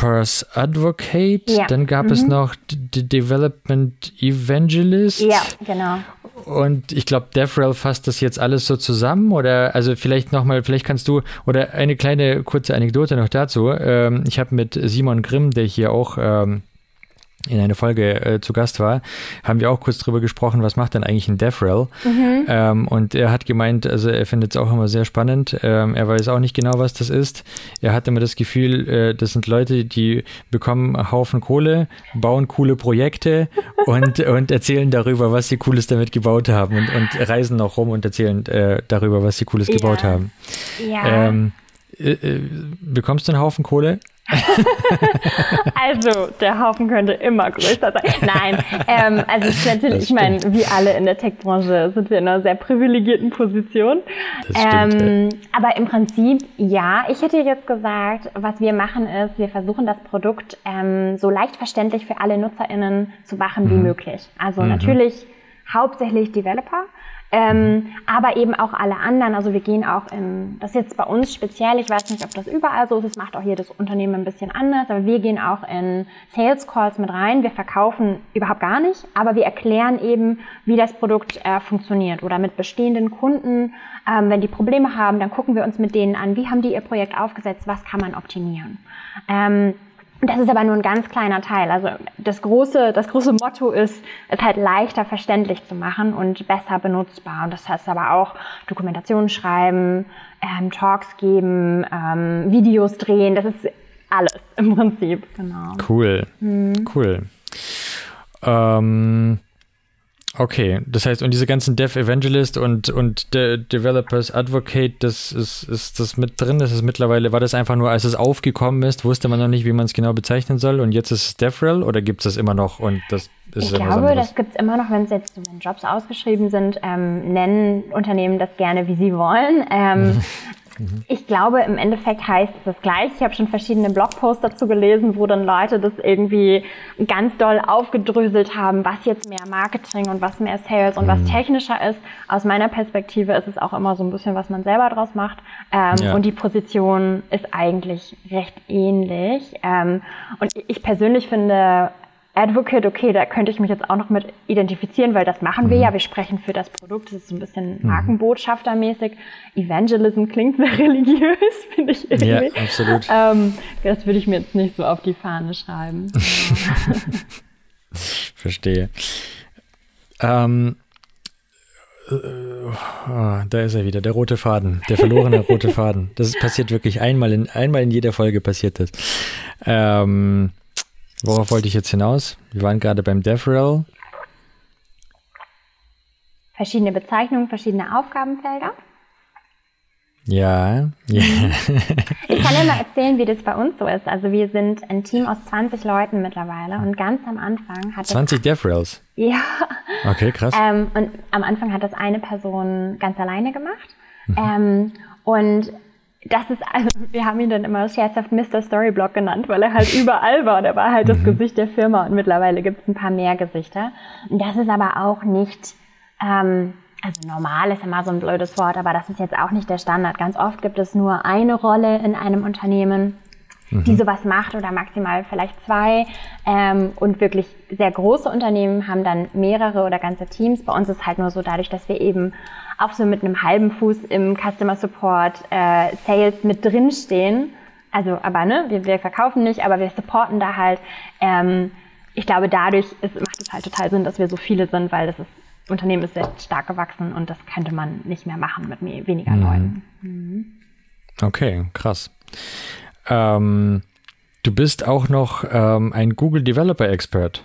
Developers Advocate. Ja. Dann gab mhm. es noch The Development Evangelist. Ja, genau. Und ich glaube, DevRel fasst das jetzt alles so zusammen oder also vielleicht nochmal, vielleicht kannst du oder eine kleine kurze Anekdote noch dazu. Ähm, ich habe mit Simon Grimm, der hier auch ähm, in einer Folge äh, zu Gast war, haben wir auch kurz drüber gesprochen, was macht denn eigentlich ein DevRel? Mhm. Ähm, und er hat gemeint, also er findet es auch immer sehr spannend. Ähm, er weiß auch nicht genau, was das ist. Er hat immer das Gefühl, äh, das sind Leute, die bekommen einen Haufen Kohle, bauen coole Projekte (laughs) und, und erzählen darüber, was sie Cooles damit gebaut haben und, und reisen auch rum und erzählen äh, darüber, was sie Cooles ja. gebaut haben. Ja. Ähm, äh, äh, bekommst du einen Haufen Kohle? (laughs) Also, der Haufen könnte immer größer sein. Nein, ähm, also es ist natürlich, ich meine, wie alle in der Tech-Branche sind wir in einer sehr privilegierten Position. Das stimmt, ähm, aber im Prinzip, ja, ich hätte jetzt gesagt, was wir machen ist, wir versuchen das Produkt ähm, so leicht verständlich für alle NutzerInnen zu machen wie möglich. Also natürlich hauptsächlich Developer, ähm, aber eben auch alle anderen. Also wir gehen auch in, das ist jetzt bei uns speziell, ich weiß nicht, ob das überall so ist, das macht auch jedes Unternehmen ein bisschen anders, aber wir gehen auch in Sales Calls mit rein. Wir verkaufen überhaupt gar nicht, aber wir erklären eben, wie das Produkt äh, funktioniert oder mit bestehenden Kunden. Ähm, wenn die Probleme haben, dann gucken wir uns mit denen an, wie haben die ihr Projekt aufgesetzt, was kann man optimieren. Ähm, das ist aber nur ein ganz kleiner Teil. Also das große, das große Motto ist, es halt leichter verständlich zu machen und besser benutzbar. Und das heißt aber auch Dokumentation schreiben, ähm, Talks geben, ähm, Videos drehen. Das ist alles im Prinzip. Genau. Cool. Cool. Ähm, okay, das heißt, und diese ganzen Dev Evangelist und, und De Developers Advocate, das ist, ist das mit drin? Das ist mittlerweile, war das einfach nur, als es aufgekommen ist, wusste man noch nicht, wie man es genau bezeichnen soll und jetzt ist es DevRel oder gibt es das immer noch und das ist Ich glaube, das gibt es immer noch, wenn es jetzt so wenn Jobs ausgeschrieben sind, ähm, nennen Unternehmen das gerne, wie sie wollen. Ähm, (laughs) Ich glaube, im Endeffekt heißt es das gleich. Ich habe schon verschiedene Blogposts dazu gelesen, wo dann Leute das irgendwie ganz doll aufgedröselt haben, was jetzt mehr Marketing und was mehr Sales und was technischer ist. Aus meiner Perspektive ist es auch immer so ein bisschen, was man selber draus macht. Ähm, Ja. Und die Position ist eigentlich recht ähnlich. Ähm, und ich persönlich finde, Advocate, okay, da könnte ich mich jetzt auch noch mit identifizieren, weil das machen wir ja. Wir sprechen für das Produkt. Das ist so ein bisschen Markenbotschaftermäßig. Evangelism klingt sehr (laughs) religiös, finde ich Ja, irgendwie. absolut. Ähm, das würde ich mir jetzt nicht so auf die Fahne schreiben. (laughs) Verstehe. Ähm, äh, oh, da ist er wieder, der rote Faden, der verlorene rote Faden. Das passiert wirklich einmal in, einmal in jeder Folge passiert das. Ähm, worauf wollte ich jetzt hinaus? Wir waren gerade beim DevRel. Verschiedene Bezeichnungen, verschiedene Aufgabenfelder. Ja, ja. Ich kann dir mal (laughs) erzählen, wie das bei uns so ist. Also wir sind ein Team aus 20 Leuten mittlerweile und ganz am Anfang hat 20 DevRels. ja, Okay, krass. Ähm, und am Anfang hat das eine Person ganz alleine gemacht. Ähm, und das ist, also, wir haben ihn dann immer scherzhaft Mr. Storyblock genannt, weil er halt (laughs) überall war. Der war halt das Gesicht der Firma und mittlerweile gibt es ein paar mehr Gesichter. Und das ist aber auch nicht, ähm, also normal ist immer so ein blödes Wort, aber das ist jetzt auch nicht der Standard. Ganz oft gibt es nur eine Rolle in einem Unternehmen die sowas macht oder maximal vielleicht zwei. Ähm, und wirklich sehr große Unternehmen haben dann mehrere oder ganze Teams. Bei uns ist halt nur so dadurch, dass wir eben auch so mit einem halben Fuß im Customer Support äh, Sales mit drin stehen. Also, aber ne, wir, wir verkaufen nicht, aber wir supporten da halt. Ähm, ich glaube, dadurch ist, macht es halt total Sinn, dass wir so viele sind, weil das ist, Unternehmen ist sehr stark gewachsen und das könnte man nicht mehr machen mit mehr, weniger Leuten. Okay, krass. Ähm, du bist auch noch ähm, ein Google Developer Expert.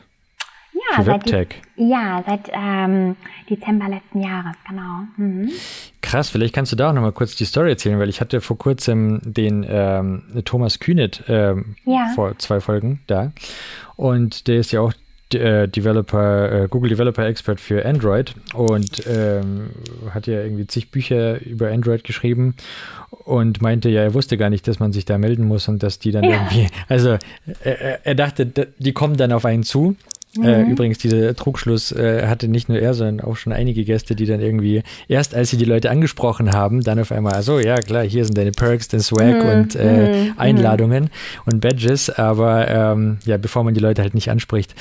Ja, Für seit, WebTech. die- ja, seit ähm, Dezember letzten Jahres, genau. Mhm. Krass, vielleicht kannst du da auch noch mal kurz die Story erzählen, weil ich hatte vor kurzem den ähm, Thomas Kühnet ähm, Ja. vor zwei Folgen da und der ist ja auch äh, Developer, äh, Google Developer Expert für Android und ähm, hat ja irgendwie zig Bücher über Android geschrieben und meinte ja, er wusste gar nicht, dass man sich da melden muss und dass die dann irgendwie, also er, er dachte, die kommen dann auf einen zu. Äh, übrigens, dieser Trugschluss äh, hatte nicht nur er, sondern auch schon einige Gäste, die dann irgendwie, erst als sie die Leute angesprochen haben, dann auf einmal, also ja klar, hier sind deine Perks, dein Swag und äh, Einladungen und Badges, aber ähm, ja, bevor man die Leute halt nicht anspricht,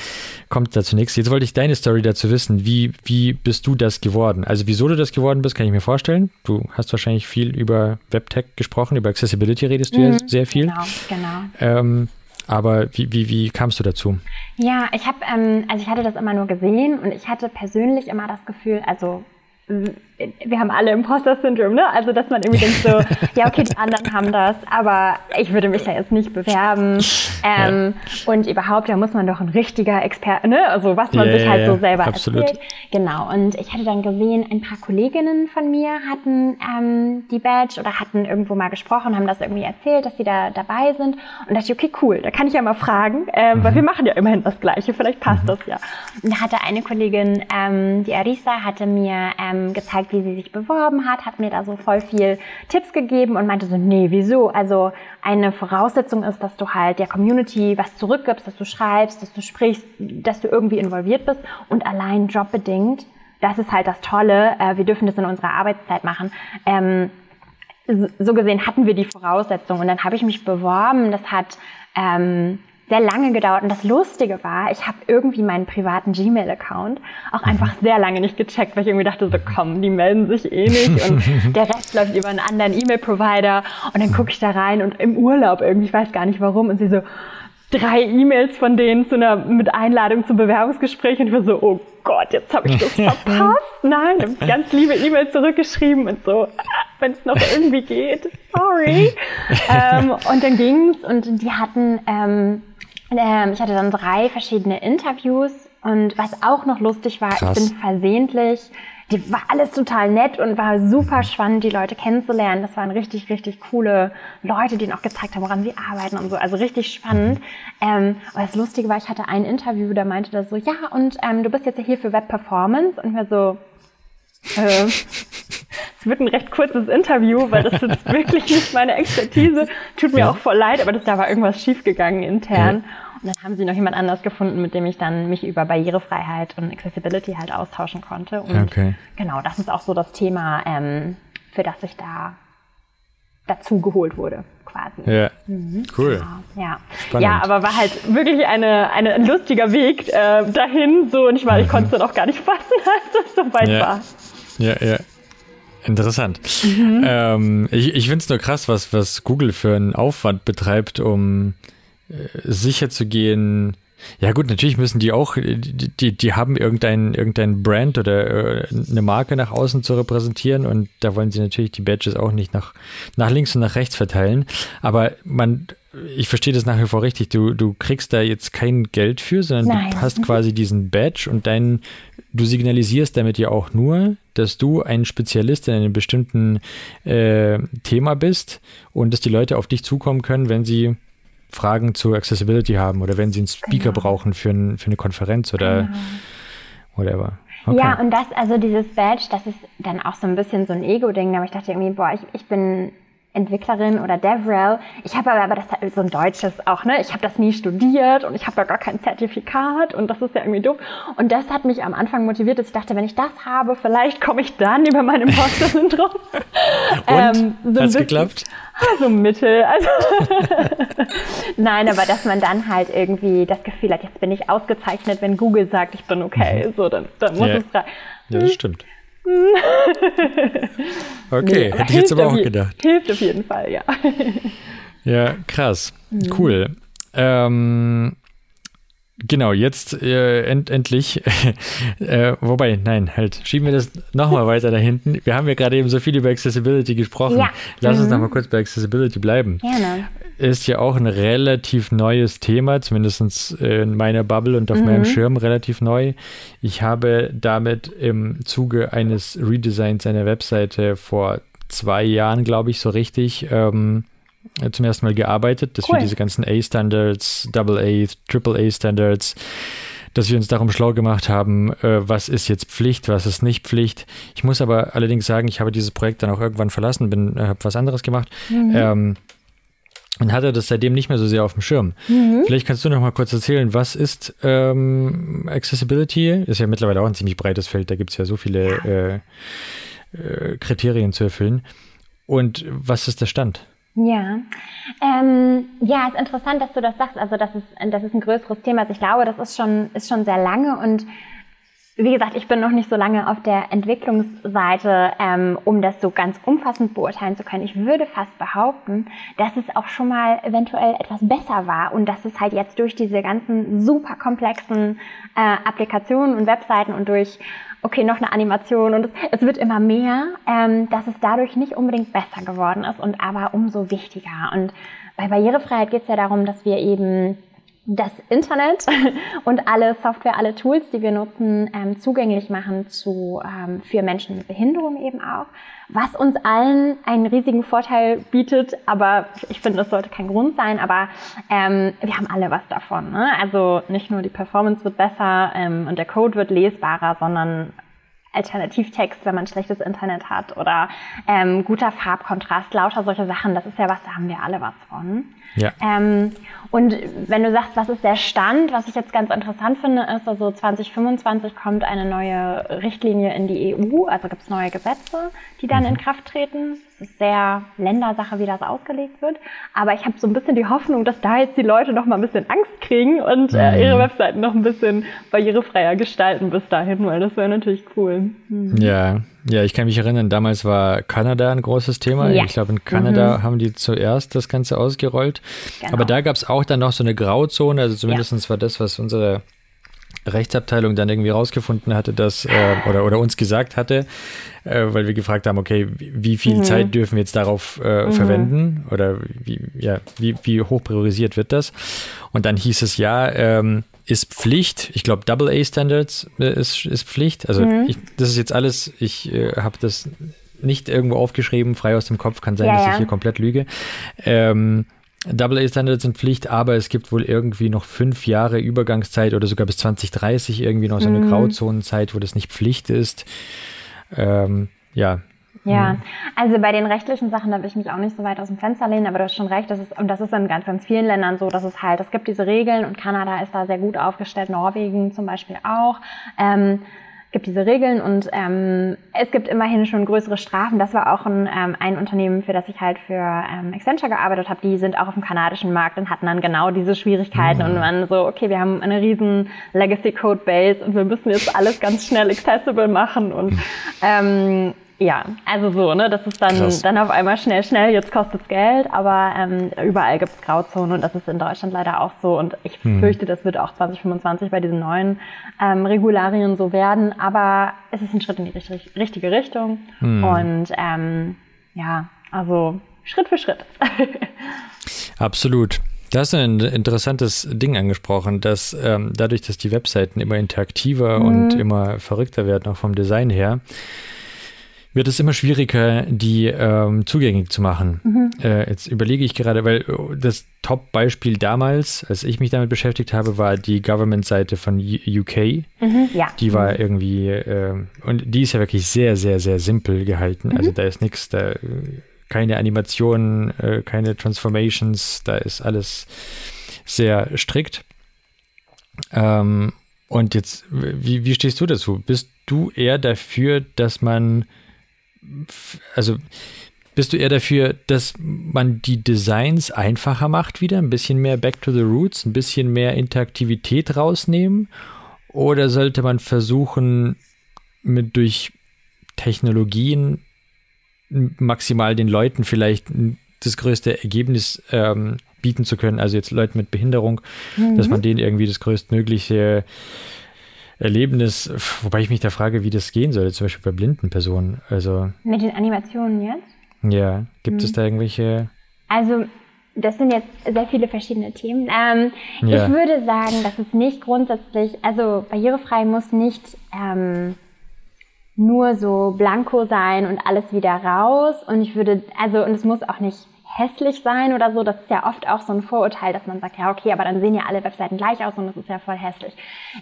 kommt dazu nichts. Jetzt wollte ich deine Story dazu wissen. Wie, wie bist du das geworden? Also wieso du das geworden bist, kann ich mir vorstellen. Du hast wahrscheinlich viel über WebTech gesprochen, über Accessibility redest du ja sehr viel. Genau, genau. Ähm, aber wie, wie, wie kamst du dazu? Ja, ich habe, ähm, also ich hatte das immer nur gesehen und ich hatte persönlich immer das Gefühl, also wir haben alle Imposter-Syndrom, ne? Also, dass man irgendwie denkt so, (laughs) ja, okay, die anderen haben das, aber ich würde mich da jetzt nicht bewerben. Ähm, ja. Und überhaupt, da muss man doch ein richtiger Experte, ne? Also, was man yeah, sich halt so selber absolut. erzählt. Genau. Und ich hatte dann gesehen, ein paar Kolleginnen von mir hatten ähm, die Badge oder hatten irgendwo mal gesprochen, haben das irgendwie erzählt, dass sie da dabei sind. Und dachte ich, okay, cool, da kann ich ja mal fragen, ähm, mhm. weil wir machen ja immerhin das Gleiche, vielleicht passt mhm. das ja. Und da hatte eine Kollegin, ähm, die Arisa, hatte mir ähm, gezeigt, wie sie sich beworben hat, hat mir da so voll viel Tipps gegeben und meinte so, nee, wieso? Also eine Voraussetzung ist, dass du halt der Community was zurückgibst, dass du schreibst, dass du sprichst, dass du irgendwie involviert bist und allein jobbedingt, das ist halt das Tolle, äh, wir dürfen das in unserer Arbeitszeit machen. Ähm, so gesehen hatten wir die Voraussetzung und dann habe ich mich beworben, das hat ähm, sehr lange gedauert. Und das Lustige war, ich habe irgendwie meinen privaten Gmail-Account auch mhm. einfach sehr lange nicht gecheckt, weil ich irgendwie dachte, so komm, die melden sich eh nicht und (laughs) der Rest läuft über einen anderen E-Mail-Provider. Und dann gucke ich da rein und im Urlaub irgendwie, ich weiß gar nicht warum, und sie so, drei E-Mails von denen zu einer, mit Einladung zum Bewerbungsgespräch und ich war so, oh Gott, jetzt habe ich das (laughs) verpasst. Nein, ganz liebe E-Mail zurückgeschrieben und so, (laughs) wenn es noch irgendwie geht, sorry. ähm, und dann ging's und die hatten ähm, ähm, ich hatte dann drei verschiedene Interviews und was auch noch lustig war, Krass. ich bin versehentlich, die war alles total nett und war super spannend, die Leute kennenzulernen. Das waren richtig, richtig coole Leute, die noch gezeigt haben, woran sie arbeiten und so. Also richtig spannend. Ähm, aber das Lustige war, ich hatte ein Interview, da meinte das so, ja, und ähm, du bist jetzt hier für Web Performance und mir so, es wird ein recht kurzes Interview, weil das ist wirklich nicht meine Expertise. Tut mir ja. auch voll leid, aber das, da war irgendwas schiefgegangen intern. Ja. Und dann haben sie noch jemand anders gefunden, mit dem ich dann mich über Barrierefreiheit und Accessibility halt austauschen konnte. Und okay. genau, das ist auch so das Thema, ähm, für das ich da dazu geholt wurde, quasi. Ja, mhm. cool. Genau. Ja. Spannend. ja, aber war halt wirklich eine, eine, ein lustiger Weg äh, dahin, so und ich, war, ich mhm. konnte es dann auch gar nicht (laughs) fassen, als das so weit ja. war. Ja, ja. Interessant. Mhm. Ähm, ich ich finde es nur krass, was, was Google für einen Aufwand betreibt, um äh, sicher zu gehen. Ja gut, natürlich müssen die auch, die, die, die haben irgendein, irgendein Brand oder äh, eine Marke nach außen zu repräsentieren und da wollen sie natürlich die Badges auch nicht nach, nach links und nach rechts verteilen. Aber man, ich verstehe das nach wie vor richtig. Du, du kriegst da jetzt kein Geld für, sondern Nein. du hast quasi diesen Badge und dein, du signalisierst damit ja auch nur, dass du ein Spezialist in einem bestimmten äh, Thema bist und dass die Leute auf dich zukommen können, wenn sie Fragen zu Accessibility haben oder wenn sie einen Speaker genau. brauchen für, ein, für, eine Konferenz oder genau. whatever. Okay. Ja, und das, also dieses Badge, das ist dann auch so ein bisschen so ein Ego-Ding, aber ich dachte irgendwie, boah, ich, ich bin Entwicklerin oder DevRel. Ich habe aber, aber das so ein deutsches auch, ne? Ich habe das nie studiert und ich habe ja gar kein Zertifikat und das ist ja irgendwie doof. Und das hat mich am Anfang motiviert, dass ich dachte, wenn ich das habe, vielleicht komme ich dann über mein Imposter-Syndrom. (laughs) ähm, so Hat's geklappt? (laughs) So mittel. Also (laughs) Nein, aber dass man dann halt irgendwie das Gefühl hat, jetzt bin ich ausgezeichnet, wenn Google sagt, ich bin okay, mhm. so dann, dann muss yeah. es rein. Ja, das stimmt. (laughs) okay, nee, hätte ich jetzt aber auch gedacht. Hilft auf jeden Fall, ja. ja, krass. Mhm. Cool. Ähm, genau, jetzt äh, end, endlich. (laughs) äh, wobei, nein, halt, schieben wir das nochmal weiter da hinten. Wir haben ja gerade eben so viel über Accessibility gesprochen. Ja. Lass mhm. uns nochmal kurz bei Accessibility bleiben. Gerne ist ja auch ein relativ neues Thema, zumindest in meiner Bubble und auf mhm. meinem Schirm relativ neu. Ich habe damit im Zuge eines Redesigns einer Webseite vor zwei Jahren, glaube ich, so richtig ähm, zum ersten Mal gearbeitet, dass cool. wir diese ganzen A-Standards, Double-A, Triple-A-Standards, dass wir uns darum schlau gemacht haben, äh, was ist jetzt Pflicht, was ist nicht Pflicht. Ich muss aber allerdings sagen, ich habe dieses Projekt dann auch irgendwann verlassen, bin, äh, habe was anderes gemacht. Mhm. Ähm, und hatte das seitdem nicht mehr so sehr auf dem Schirm. Mhm. Vielleicht kannst du noch mal kurz erzählen, was ist ähm, Accessibility? Ist ja mittlerweile auch ein ziemlich breites Feld, da gibt es ja so viele äh, äh, Kriterien zu erfüllen. Und was ist der Stand? Ja, ähm, ja, ist interessant, dass du das sagst. Also das ist, das ist ein größeres Thema. Also ich glaube, das ist schon, ist schon sehr lange und wie gesagt, ich bin noch nicht so lange auf der Entwicklungsseite, ähm, um das so ganz umfassend beurteilen zu können. Ich würde fast behaupten, dass es auch schon mal eventuell etwas besser war und dass es halt jetzt durch diese ganzen super komplexen äh, Applikationen und Webseiten und durch okay, noch eine Animation und es, es wird immer mehr, ähm, dass es dadurch nicht unbedingt besser geworden ist und aber umso wichtiger. Und bei Barrierefreiheit geht es ja darum, dass wir eben das Internet (laughs) und alle Software, alle Tools, die wir nutzen, ähm, zugänglich machen zu, ähm, für Menschen mit Behinderung eben auch, was uns allen einen riesigen Vorteil bietet, aber ich finde, das sollte kein Grund sein, aber ähm, wir haben alle was davon. Ne? Also nicht nur die Performance wird besser ähm, und der Code wird lesbarer, sondern Alternativtext, wenn man schlechtes Internet hat oder ähm, guter Farbkontrast, lauter solche Sachen, das ist ja was, da haben wir alle was von. Ja. Ähm, und wenn du sagst, was ist der Stand, was ich jetzt ganz interessant finde, ist, also 2025 kommt eine neue Richtlinie in die EU, also gibt es neue Gesetze, die dann mhm. in Kraft treten. Ist sehr Ländersache, wie das ausgelegt wird. Aber ich habe so ein bisschen die Hoffnung, dass da jetzt die Leute noch mal ein bisschen Angst kriegen und äh, mhm. ihre Webseiten noch ein bisschen barrierefreier gestalten bis dahin, weil das wäre natürlich cool. Mhm. Ja, ja, ich kann mich erinnern, damals war Kanada ein großes Thema. Ja. Ich glaube, in Kanada mhm. haben die zuerst das Ganze ausgerollt. Genau. Aber da gab es auch dann noch so eine Grauzone, also zumindest ja. war das, was unsere Rechtsabteilung dann irgendwie rausgefunden hatte, dass äh, oder, oder uns gesagt hatte, äh, weil wir gefragt haben, okay, wie viel mhm. Zeit dürfen wir jetzt darauf äh, mhm. verwenden oder wie, ja, wie, wie hoch priorisiert wird das? Und dann hieß es ja, ähm, ist Pflicht. Ich glaube, Double A Standards äh, ist, ist Pflicht. Also mhm. ich, das ist jetzt alles, ich äh, habe das nicht irgendwo aufgeschrieben, frei aus dem Kopf, kann sein, ja, dass ich hier komplett lüge. Ähm, Double A Standards sind Pflicht, aber es gibt wohl irgendwie noch fünf Jahre Übergangszeit oder sogar bis 2030 irgendwie noch so eine mhm. Grauzonenzeit, wo das nicht Pflicht ist. Ähm, ja, ja, mhm. also bei den rechtlichen Sachen, da will ich mich auch nicht so weit aus dem Fenster lehnen, aber du hast schon recht, das ist, und das ist in ganz, ganz vielen Ländern so, dass es halt, es gibt diese Regeln und Kanada ist da sehr gut aufgestellt, Norwegen zum Beispiel auch. Ähm, gibt diese Regeln und ähm, es gibt immerhin schon größere Strafen. Das war auch ein, ähm, ein Unternehmen, für das ich halt für ähm, Accenture gearbeitet habe. Die sind auch auf dem kanadischen Markt und hatten dann genau diese Schwierigkeiten mhm. und man so, okay, wir haben eine riesen Legacy Code Base und wir müssen jetzt alles ganz schnell accessible machen und (laughs) ähm, ja, also so, ne? Das ist dann, dann auf einmal schnell, schnell, jetzt kostet es Geld, aber ähm, überall gibt es Grauzonen und das ist in Deutschland leider auch so. Und ich hm. fürchte, das wird auch 2025 bei diesen neuen ähm, Regularien so werden. Aber es ist ein Schritt in die richtig, richtige Richtung. Hm. Und ähm, ja, also Schritt für Schritt. (laughs) Absolut. Da hast du ein interessantes Ding angesprochen, dass ähm, dadurch, dass die Webseiten immer interaktiver mhm. und immer verrückter werden, auch vom Design her, wird es immer schwieriger, die ähm, zugänglich zu machen. Mhm. Äh, jetzt überlege ich gerade, weil äh, das Top-Beispiel damals, als ich mich damit beschäftigt habe, war die Government-Seite von UK. Mhm, ja. Die war mhm. irgendwie, äh, und die ist ja wirklich sehr, sehr, sehr simpel gehalten. Also mhm. da ist nichts, da keine Animationen, äh, keine Transformations, da ist alles sehr strikt. Ähm, und jetzt, wie, wie stehst du dazu? Bist du eher dafür, dass man also bist du eher dafür, dass man die Designs einfacher macht wieder, ein bisschen mehr Back to the Roots, ein bisschen mehr Interaktivität rausnehmen? Oder sollte man versuchen, mit durch Technologien maximal den Leuten vielleicht das größte Ergebnis ähm, bieten zu können? Also jetzt Leuten mit Behinderung, mhm. dass man denen irgendwie das größtmögliche Erlebnis, wobei ich mich da frage, wie das gehen soll, zum Beispiel bei blinden Personen. Also, Mit den Animationen jetzt? Ja, gibt hm. es da irgendwelche. Also, das sind jetzt sehr viele verschiedene Themen. Ähm, ja. Ich würde sagen, dass es nicht grundsätzlich, also barrierefrei muss nicht ähm, nur so blanko sein und alles wieder raus. Und ich würde, also, und es muss auch nicht hässlich sein oder so. Das ist ja oft auch so ein Vorurteil, dass man sagt, ja, okay, aber dann sehen ja alle Webseiten gleich aus und das ist ja voll hässlich.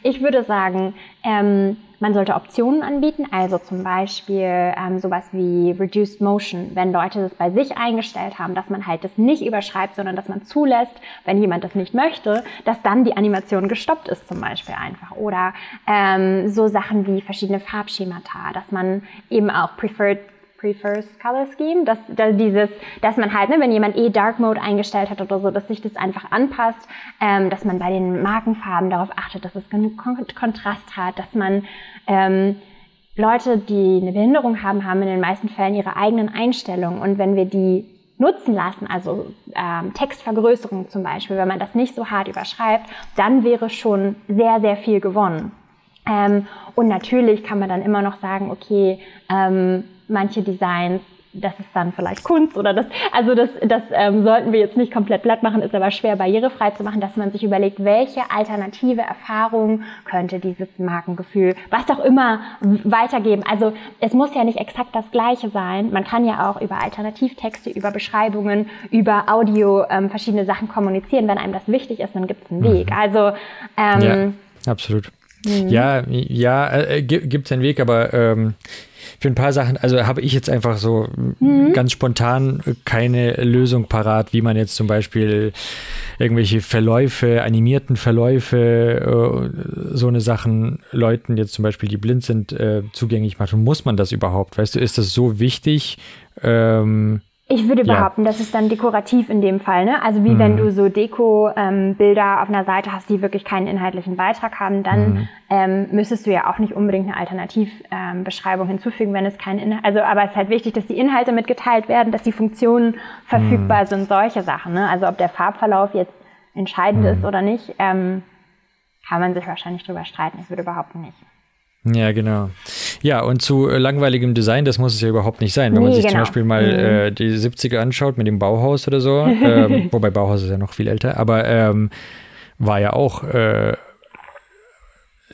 Ich würde sagen, ähm, man sollte Optionen anbieten, also zum Beispiel ähm, sowas wie Reduced Motion, wenn Leute das bei sich eingestellt haben, dass man halt das nicht überschreibt, sondern dass man zulässt, wenn jemand das nicht möchte, dass dann die Animation gestoppt ist zum Beispiel einfach. Oder ähm, so Sachen wie verschiedene Farbschemata, dass man eben auch Preferred prefers Color Scheme, dass, dass dieses, dass man halt, ne, wenn jemand eh Dark Mode eingestellt hat oder so, dass sich das einfach anpasst, ähm, dass man bei den Markenfarben darauf achtet, dass es genug Kontrast hat, dass man ähm, Leute, die eine Behinderung haben, haben in den meisten Fällen ihre eigenen Einstellungen und wenn wir die nutzen lassen, also ähm, Textvergrößerung zum Beispiel, wenn man das nicht so hart überschreibt, dann wäre schon sehr, sehr viel gewonnen. Ähm, und natürlich kann man dann immer noch sagen, okay, ähm, manche Designs das ist dann vielleicht Kunst oder das, also das, das ähm, sollten wir jetzt nicht komplett platt machen, ist aber schwer barrierefrei zu machen, dass man sich überlegt, welche alternative Erfahrung könnte dieses Markengefühl, was auch immer, weitergeben. Also es muss ja nicht exakt das Gleiche sein. Man kann ja auch über Alternativtexte, über Beschreibungen, über Audio ähm, verschiedene Sachen kommunizieren. Wenn einem das wichtig ist, dann gibt es einen Weg. Mhm. Also ähm, ja, absolut. Mhm. Ja, ja, äh, gibt es einen Weg, aber ähm, für ein paar Sachen, also habe ich jetzt einfach so mhm. ganz spontan keine Lösung parat, wie man jetzt zum Beispiel irgendwelche Verläufe, animierten Verläufe, äh, so eine Sachen Leuten jetzt zum Beispiel, die blind sind, äh, zugänglich macht. Und muss man das überhaupt? Weißt du, ist das so wichtig? Ähm, ich würde behaupten, ja. das ist dann dekorativ in dem Fall. Ne? Also wie mhm. wenn du so Deko-Bilder ähm, auf einer Seite hast, die wirklich keinen inhaltlichen Beitrag haben, dann mhm. ähm, müsstest du ja auch nicht unbedingt eine Alternativbeschreibung ähm, hinzufügen, wenn es keinen Inhalt. Also aber es ist halt wichtig, dass die Inhalte mitgeteilt werden, dass die Funktionen verfügbar mhm. sind, solche Sachen. Ne? Also ob der Farbverlauf jetzt entscheidend mhm. ist oder nicht, ähm, kann man sich wahrscheinlich drüber streiten. Ich würde behaupten nicht. Ja, genau. Ja, und zu äh, langweiligem Design, das muss es ja überhaupt nicht sein. Wenn nee, man sich genau. zum Beispiel mal mhm. äh, die 70er anschaut mit dem Bauhaus oder so, ähm, (laughs) wobei Bauhaus ist ja noch viel älter, aber ähm, war ja auch äh,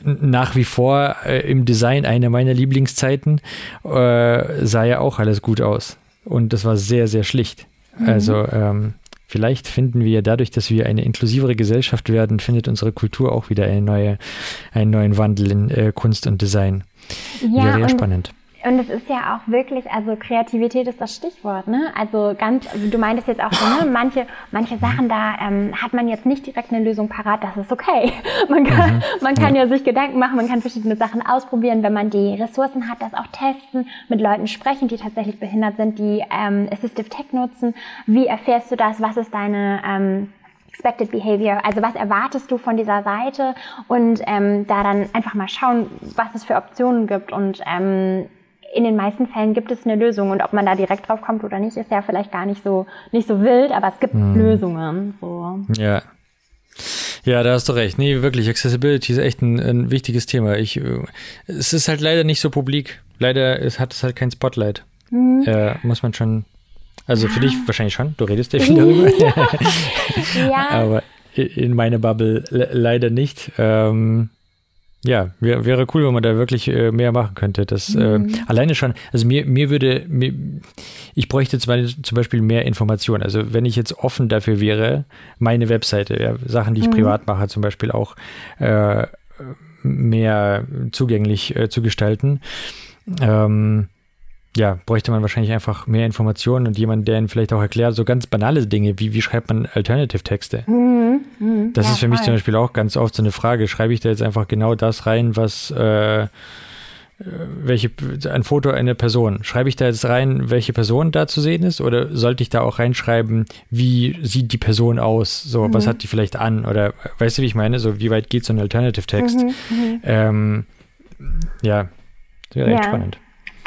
nach wie vor äh, im Design eine meiner Lieblingszeiten, äh, sah ja auch alles gut aus. Und das war sehr, sehr schlicht. Mhm. Also ähm, Vielleicht finden wir dadurch, dass wir eine inklusivere Gesellschaft werden, findet unsere Kultur auch wieder eine neue, einen neuen Wandel in äh, Kunst und Design. Ja, Wäre ja spannend. Und es ist ja auch wirklich, also Kreativität ist das Stichwort, ne? Also ganz, also du meintest jetzt auch so, ne? Manche, manche Sachen da ähm, hat man jetzt nicht direkt eine Lösung parat, das ist okay. (laughs) Man kann, mhm. man kann ja. ja sich Gedanken machen, man kann verschiedene Sachen ausprobieren, wenn man die Ressourcen hat, das auch testen, mit Leuten sprechen, die tatsächlich behindert sind, die ähm, Assistive Tech nutzen. Wie erfährst du das? Was ist deine ähm, Expected Behavior, also was erwartest du von dieser Seite und ähm, da dann einfach mal schauen, was es für Optionen gibt und ähm, in den meisten Fällen gibt es eine Lösung und ob man da direkt drauf kommt oder nicht, ist ja vielleicht gar nicht so nicht so wild, aber es gibt hm. Lösungen. So. Ja. Ja, da hast du recht. Nee, wirklich, Accessibility ist echt ein, ein wichtiges Thema. Ich, äh, es ist halt leider nicht so publik. Leider es hat es halt kein Spotlight. Mhm. Äh, muss man schon. Also für dich wahrscheinlich schon. Du redest ja viel (laughs) darüber. ja. (laughs) Aber in meine Bubble leider nicht. Ähm, ja, wär, wäre cool, wenn man da wirklich äh, mehr machen könnte. Das äh, mhm. äh, alleine schon, also mir, mir würde, mir, ich bräuchte zum Beispiel mehr Informationen. Also wenn ich jetzt offen dafür wäre, meine Webseite, ja, Sachen, die ich mhm. privat mache, zum Beispiel auch äh, mehr zugänglich äh, zu gestalten. Ähm, ja, bräuchte man wahrscheinlich einfach mehr Informationen und jemand, der ihnen vielleicht auch erklärt, so ganz banale Dinge, wie, wie schreibt man Alternative-Texte? Mhm, mh, das ja, ist für mich zum Beispiel auch ganz oft so eine Frage. Schreibe ich da jetzt einfach genau das rein, was äh, welche ein Foto einer Person. Schreibe ich da jetzt rein, welche Person da zu sehen ist, oder sollte ich da auch reinschreiben, wie sieht die Person aus? So, mhm. was hat die vielleicht an? Oder weißt du, wie ich meine? So, wie weit geht so ein Alternative-Text? Mhm, mhm. ähm, ja, das wäre ja. echt spannend.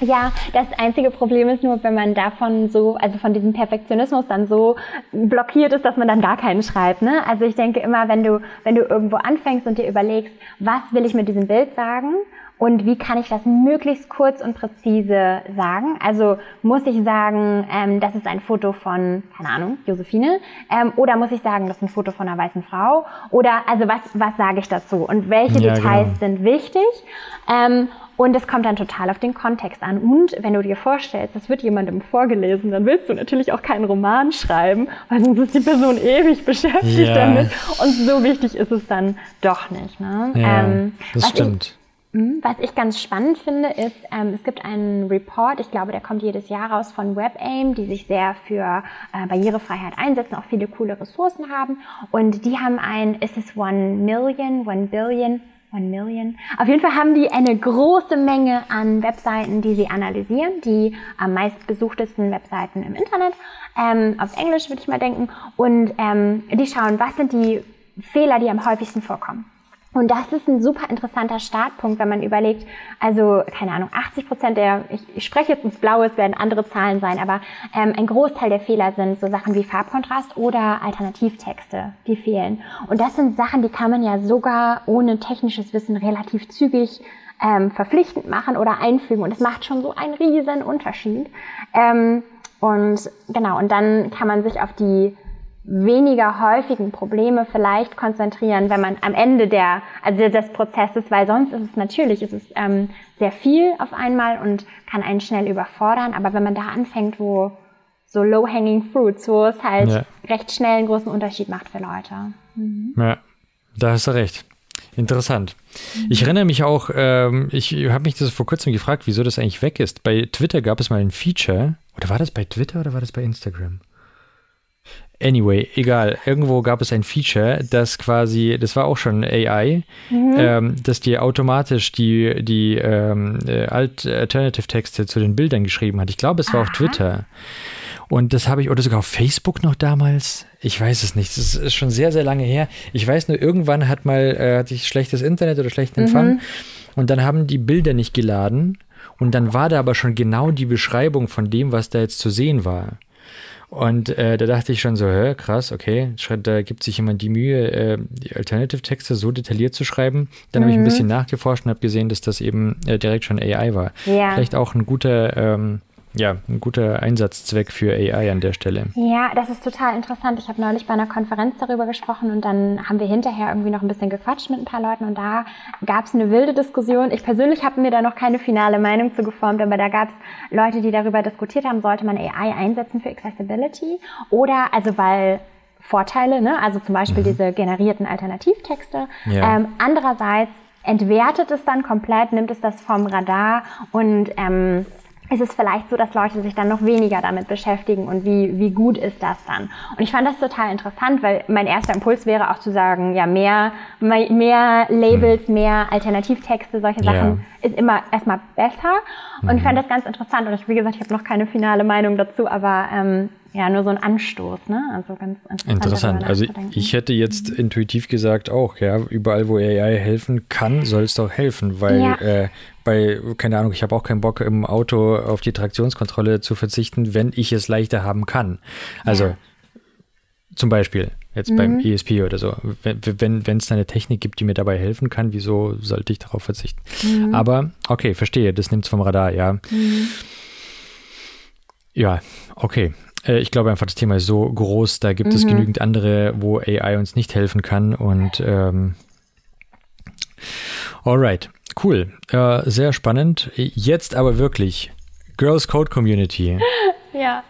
Ja, das einzige Problem ist nur, wenn man davon so, also von diesem Perfektionismus dann so blockiert ist, dass man dann gar keinen schreibt. Ne? Also ich denke immer, wenn du, wenn du irgendwo anfängst und dir überlegst, was will ich mit diesem Bild sagen und wie kann ich das möglichst kurz und präzise sagen? Also muss ich sagen, ähm, das ist ein Foto von, keine Ahnung, Josephine, ähm, oder muss ich sagen, das ist ein Foto von einer weißen Frau? Oder also was, was sage ich dazu? Und welche ja, Details genau. sind wichtig? Ähm, und es kommt dann total auf den Kontext an. Und wenn du dir vorstellst, das wird jemandem vorgelesen, dann willst du natürlich auch keinen Roman schreiben, weil sonst ist die Person ewig beschäftigt ja. damit. Und so wichtig ist es dann doch nicht. Ne? Ja, ähm, das stimmt. Ich, hm, was ich ganz spannend finde, ist, ähm, es gibt einen Report, ich glaube, der kommt jedes Jahr raus von WebAIM, die sich sehr für äh, Barrierefreiheit einsetzen, auch viele coole Ressourcen haben. Und die haben ein, ist es One Million, One Billion One Million. Auf jeden Fall haben die eine große Menge an Webseiten, die sie analysieren, die am meistbesuchtesten Webseiten im Internet, ähm, auf Englisch würde ich mal denken, und ähm, die schauen, was sind die Fehler, die am häufigsten vorkommen. Und das ist ein super interessanter Startpunkt, wenn man überlegt, also keine Ahnung, 80 Prozent der, ich, ich spreche jetzt ins Blaue, es werden andere Zahlen sein, aber ähm, ein Großteil der Fehler sind so Sachen wie Farbkontrast oder Alternativtexte, die fehlen. Und das sind Sachen, die kann man ja sogar ohne technisches Wissen relativ zügig ähm, verpflichtend machen oder einfügen. Und es macht schon so einen riesen Unterschied. Ähm, und genau, und dann kann man sich auf die weniger häufigen Probleme vielleicht konzentrieren, wenn man am Ende der, also des Prozesses, weil sonst ist es natürlich, ist es ähm, sehr viel auf einmal und kann einen schnell überfordern. Aber wenn man da anfängt, wo so low-hanging fruits, wo es halt ja. recht schnell einen großen Unterschied macht für Leute. Mhm. Ja, da hast du recht. Interessant. Mhm. Ich erinnere mich auch, ähm, ich habe mich das vor kurzem gefragt, wieso das eigentlich weg ist. Bei Twitter gab es mal ein Feature, oder war das bei Twitter oder war das bei Instagram? Anyway, egal. Irgendwo gab es ein Feature, das quasi, das war auch schon AI, mhm. ähm, dass dir automatisch die, die ähm, äh, Alternative-Texte zu den Bildern geschrieben hat. Ich glaube, es war Aha. auf Twitter. Und das habe ich, oder sogar auf Facebook noch damals. Ich weiß es nicht. Das ist schon sehr, sehr lange her. Ich weiß nur, irgendwann hat mal, äh, hatte ich schlechtes Internet oder schlechten Empfang. Mhm. Und dann haben die Bilder nicht geladen. Und dann war da aber schon genau die Beschreibung von dem, was da jetzt zu sehen war. Und äh, da dachte ich schon so, hä, krass, okay, da gibt sich jemand die Mühe, äh, die Alternative-Texte so detailliert zu schreiben. Dann mhm. habe ich ein mhm. bisschen nachgeforscht und habe gesehen, dass das eben äh, direkt schon AI war. Ja. Vielleicht auch ein guter ähm, ja, ein guter Einsatzzweck für AI an der Stelle. Ja, das ist total interessant. Ich habe neulich bei einer Konferenz darüber gesprochen und dann haben wir hinterher irgendwie noch ein bisschen gequatscht mit ein paar Leuten und da gab es eine wilde Diskussion. Ich persönlich habe mir da noch keine finale Meinung zu geformt, aber da gab es Leute, die darüber diskutiert haben, sollte man AI einsetzen für Accessibility oder also weil Vorteile, ne? also zum Beispiel mhm. diese generierten Alternativtexte. Ja. Ähm, andererseits entwertet es dann komplett, nimmt es das vom Radar und ähm, ist es vielleicht so, dass Leute sich dann noch weniger damit beschäftigen und wie, wie gut ist das dann? Und ich fand das total interessant, weil mein erster Impuls wäre auch zu sagen, ja, mehr, mehr Labels, hm. mehr Alternativtexte, solche Sachen ja. ist immer erstmal besser. Und mhm. ich fand das ganz interessant. Und ich, wie gesagt, ich habe noch keine finale Meinung dazu, aber ähm, ja, nur so ein Anstoß, ne? Also ganz interessant. Interessant. Also ich hätte jetzt intuitiv gesagt auch, ja, überall wo AI helfen kann, soll es doch helfen, weil ja. äh, bei, keine Ahnung, ich habe auch keinen Bock im Auto auf die Traktionskontrolle zu verzichten, wenn ich es leichter haben kann. Also ja. zum Beispiel jetzt mhm. beim ESP oder so. Wenn wenn es eine Technik gibt, die mir dabei helfen kann, wieso sollte ich darauf verzichten? Mhm. Aber okay, verstehe, das nimmt es vom Radar, ja. Mhm. Ja, okay. Äh, ich glaube einfach, das Thema ist so groß, da gibt mhm. es genügend andere, wo AI uns nicht helfen kann. Und ähm, alright, cool. Äh, sehr spannend. Jetzt aber wirklich. Girls Code Community. (laughs) Ja.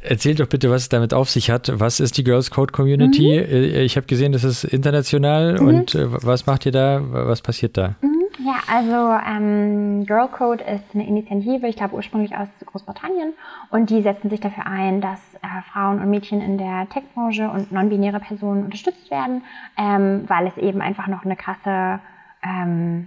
Erzähl doch bitte, was es damit auf sich hat. Was ist die Girls Code Community? Mhm. Äh, ich habe gesehen, das ist international. Mhm. Und äh, was macht ihr da? Was passiert da? Mhm. Ja, also ähm, Girl Code ist eine Initiative, ich glaube ursprünglich aus Großbritannien und die setzen sich dafür ein, dass äh, Frauen und Mädchen in der Tech-Branche und non-binäre Personen unterstützt werden, ähm, weil es eben einfach noch eine krasse ähm,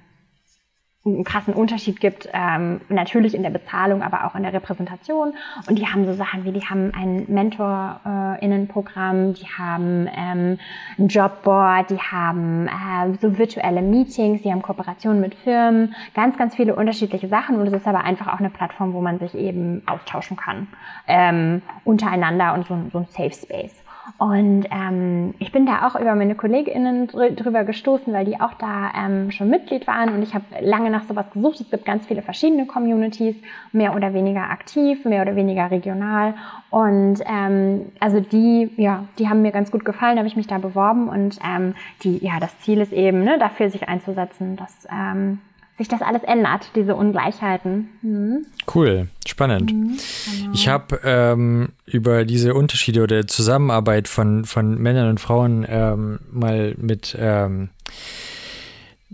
einen krassen Unterschied gibt, ähm, natürlich in der Bezahlung, aber auch in der Repräsentation. Und die haben so Sachen wie, die haben ein MentorInnenprogramm, die haben ähm, ein Jobboard, die haben äh, so virtuelle Meetings, die haben Kooperationen mit Firmen, ganz, ganz viele unterschiedliche Sachen. Und es ist aber einfach auch eine Plattform, wo man sich eben austauschen kann ähm, untereinander und so, so ein Safe Space. Und ähm, ich bin da auch über meine KollegInnen drüber gestoßen, weil die auch da ähm, schon Mitglied waren und ich habe lange nach sowas gesucht. Es gibt ganz viele verschiedene Communities, mehr oder weniger aktiv, mehr oder weniger regional. Und ähm, also die, ja, die haben mir ganz gut gefallen, habe ich mich da beworben und ähm, die, ja, das Ziel ist eben, ne, dafür sich einzusetzen, dass ähm, sich das alles ändert, diese Ungleichheiten. Mhm. Cool, spannend. Mhm, genau. Ich habe ähm, über diese Unterschiede oder Zusammenarbeit von, von Männern und Frauen ähm, mal mit ähm,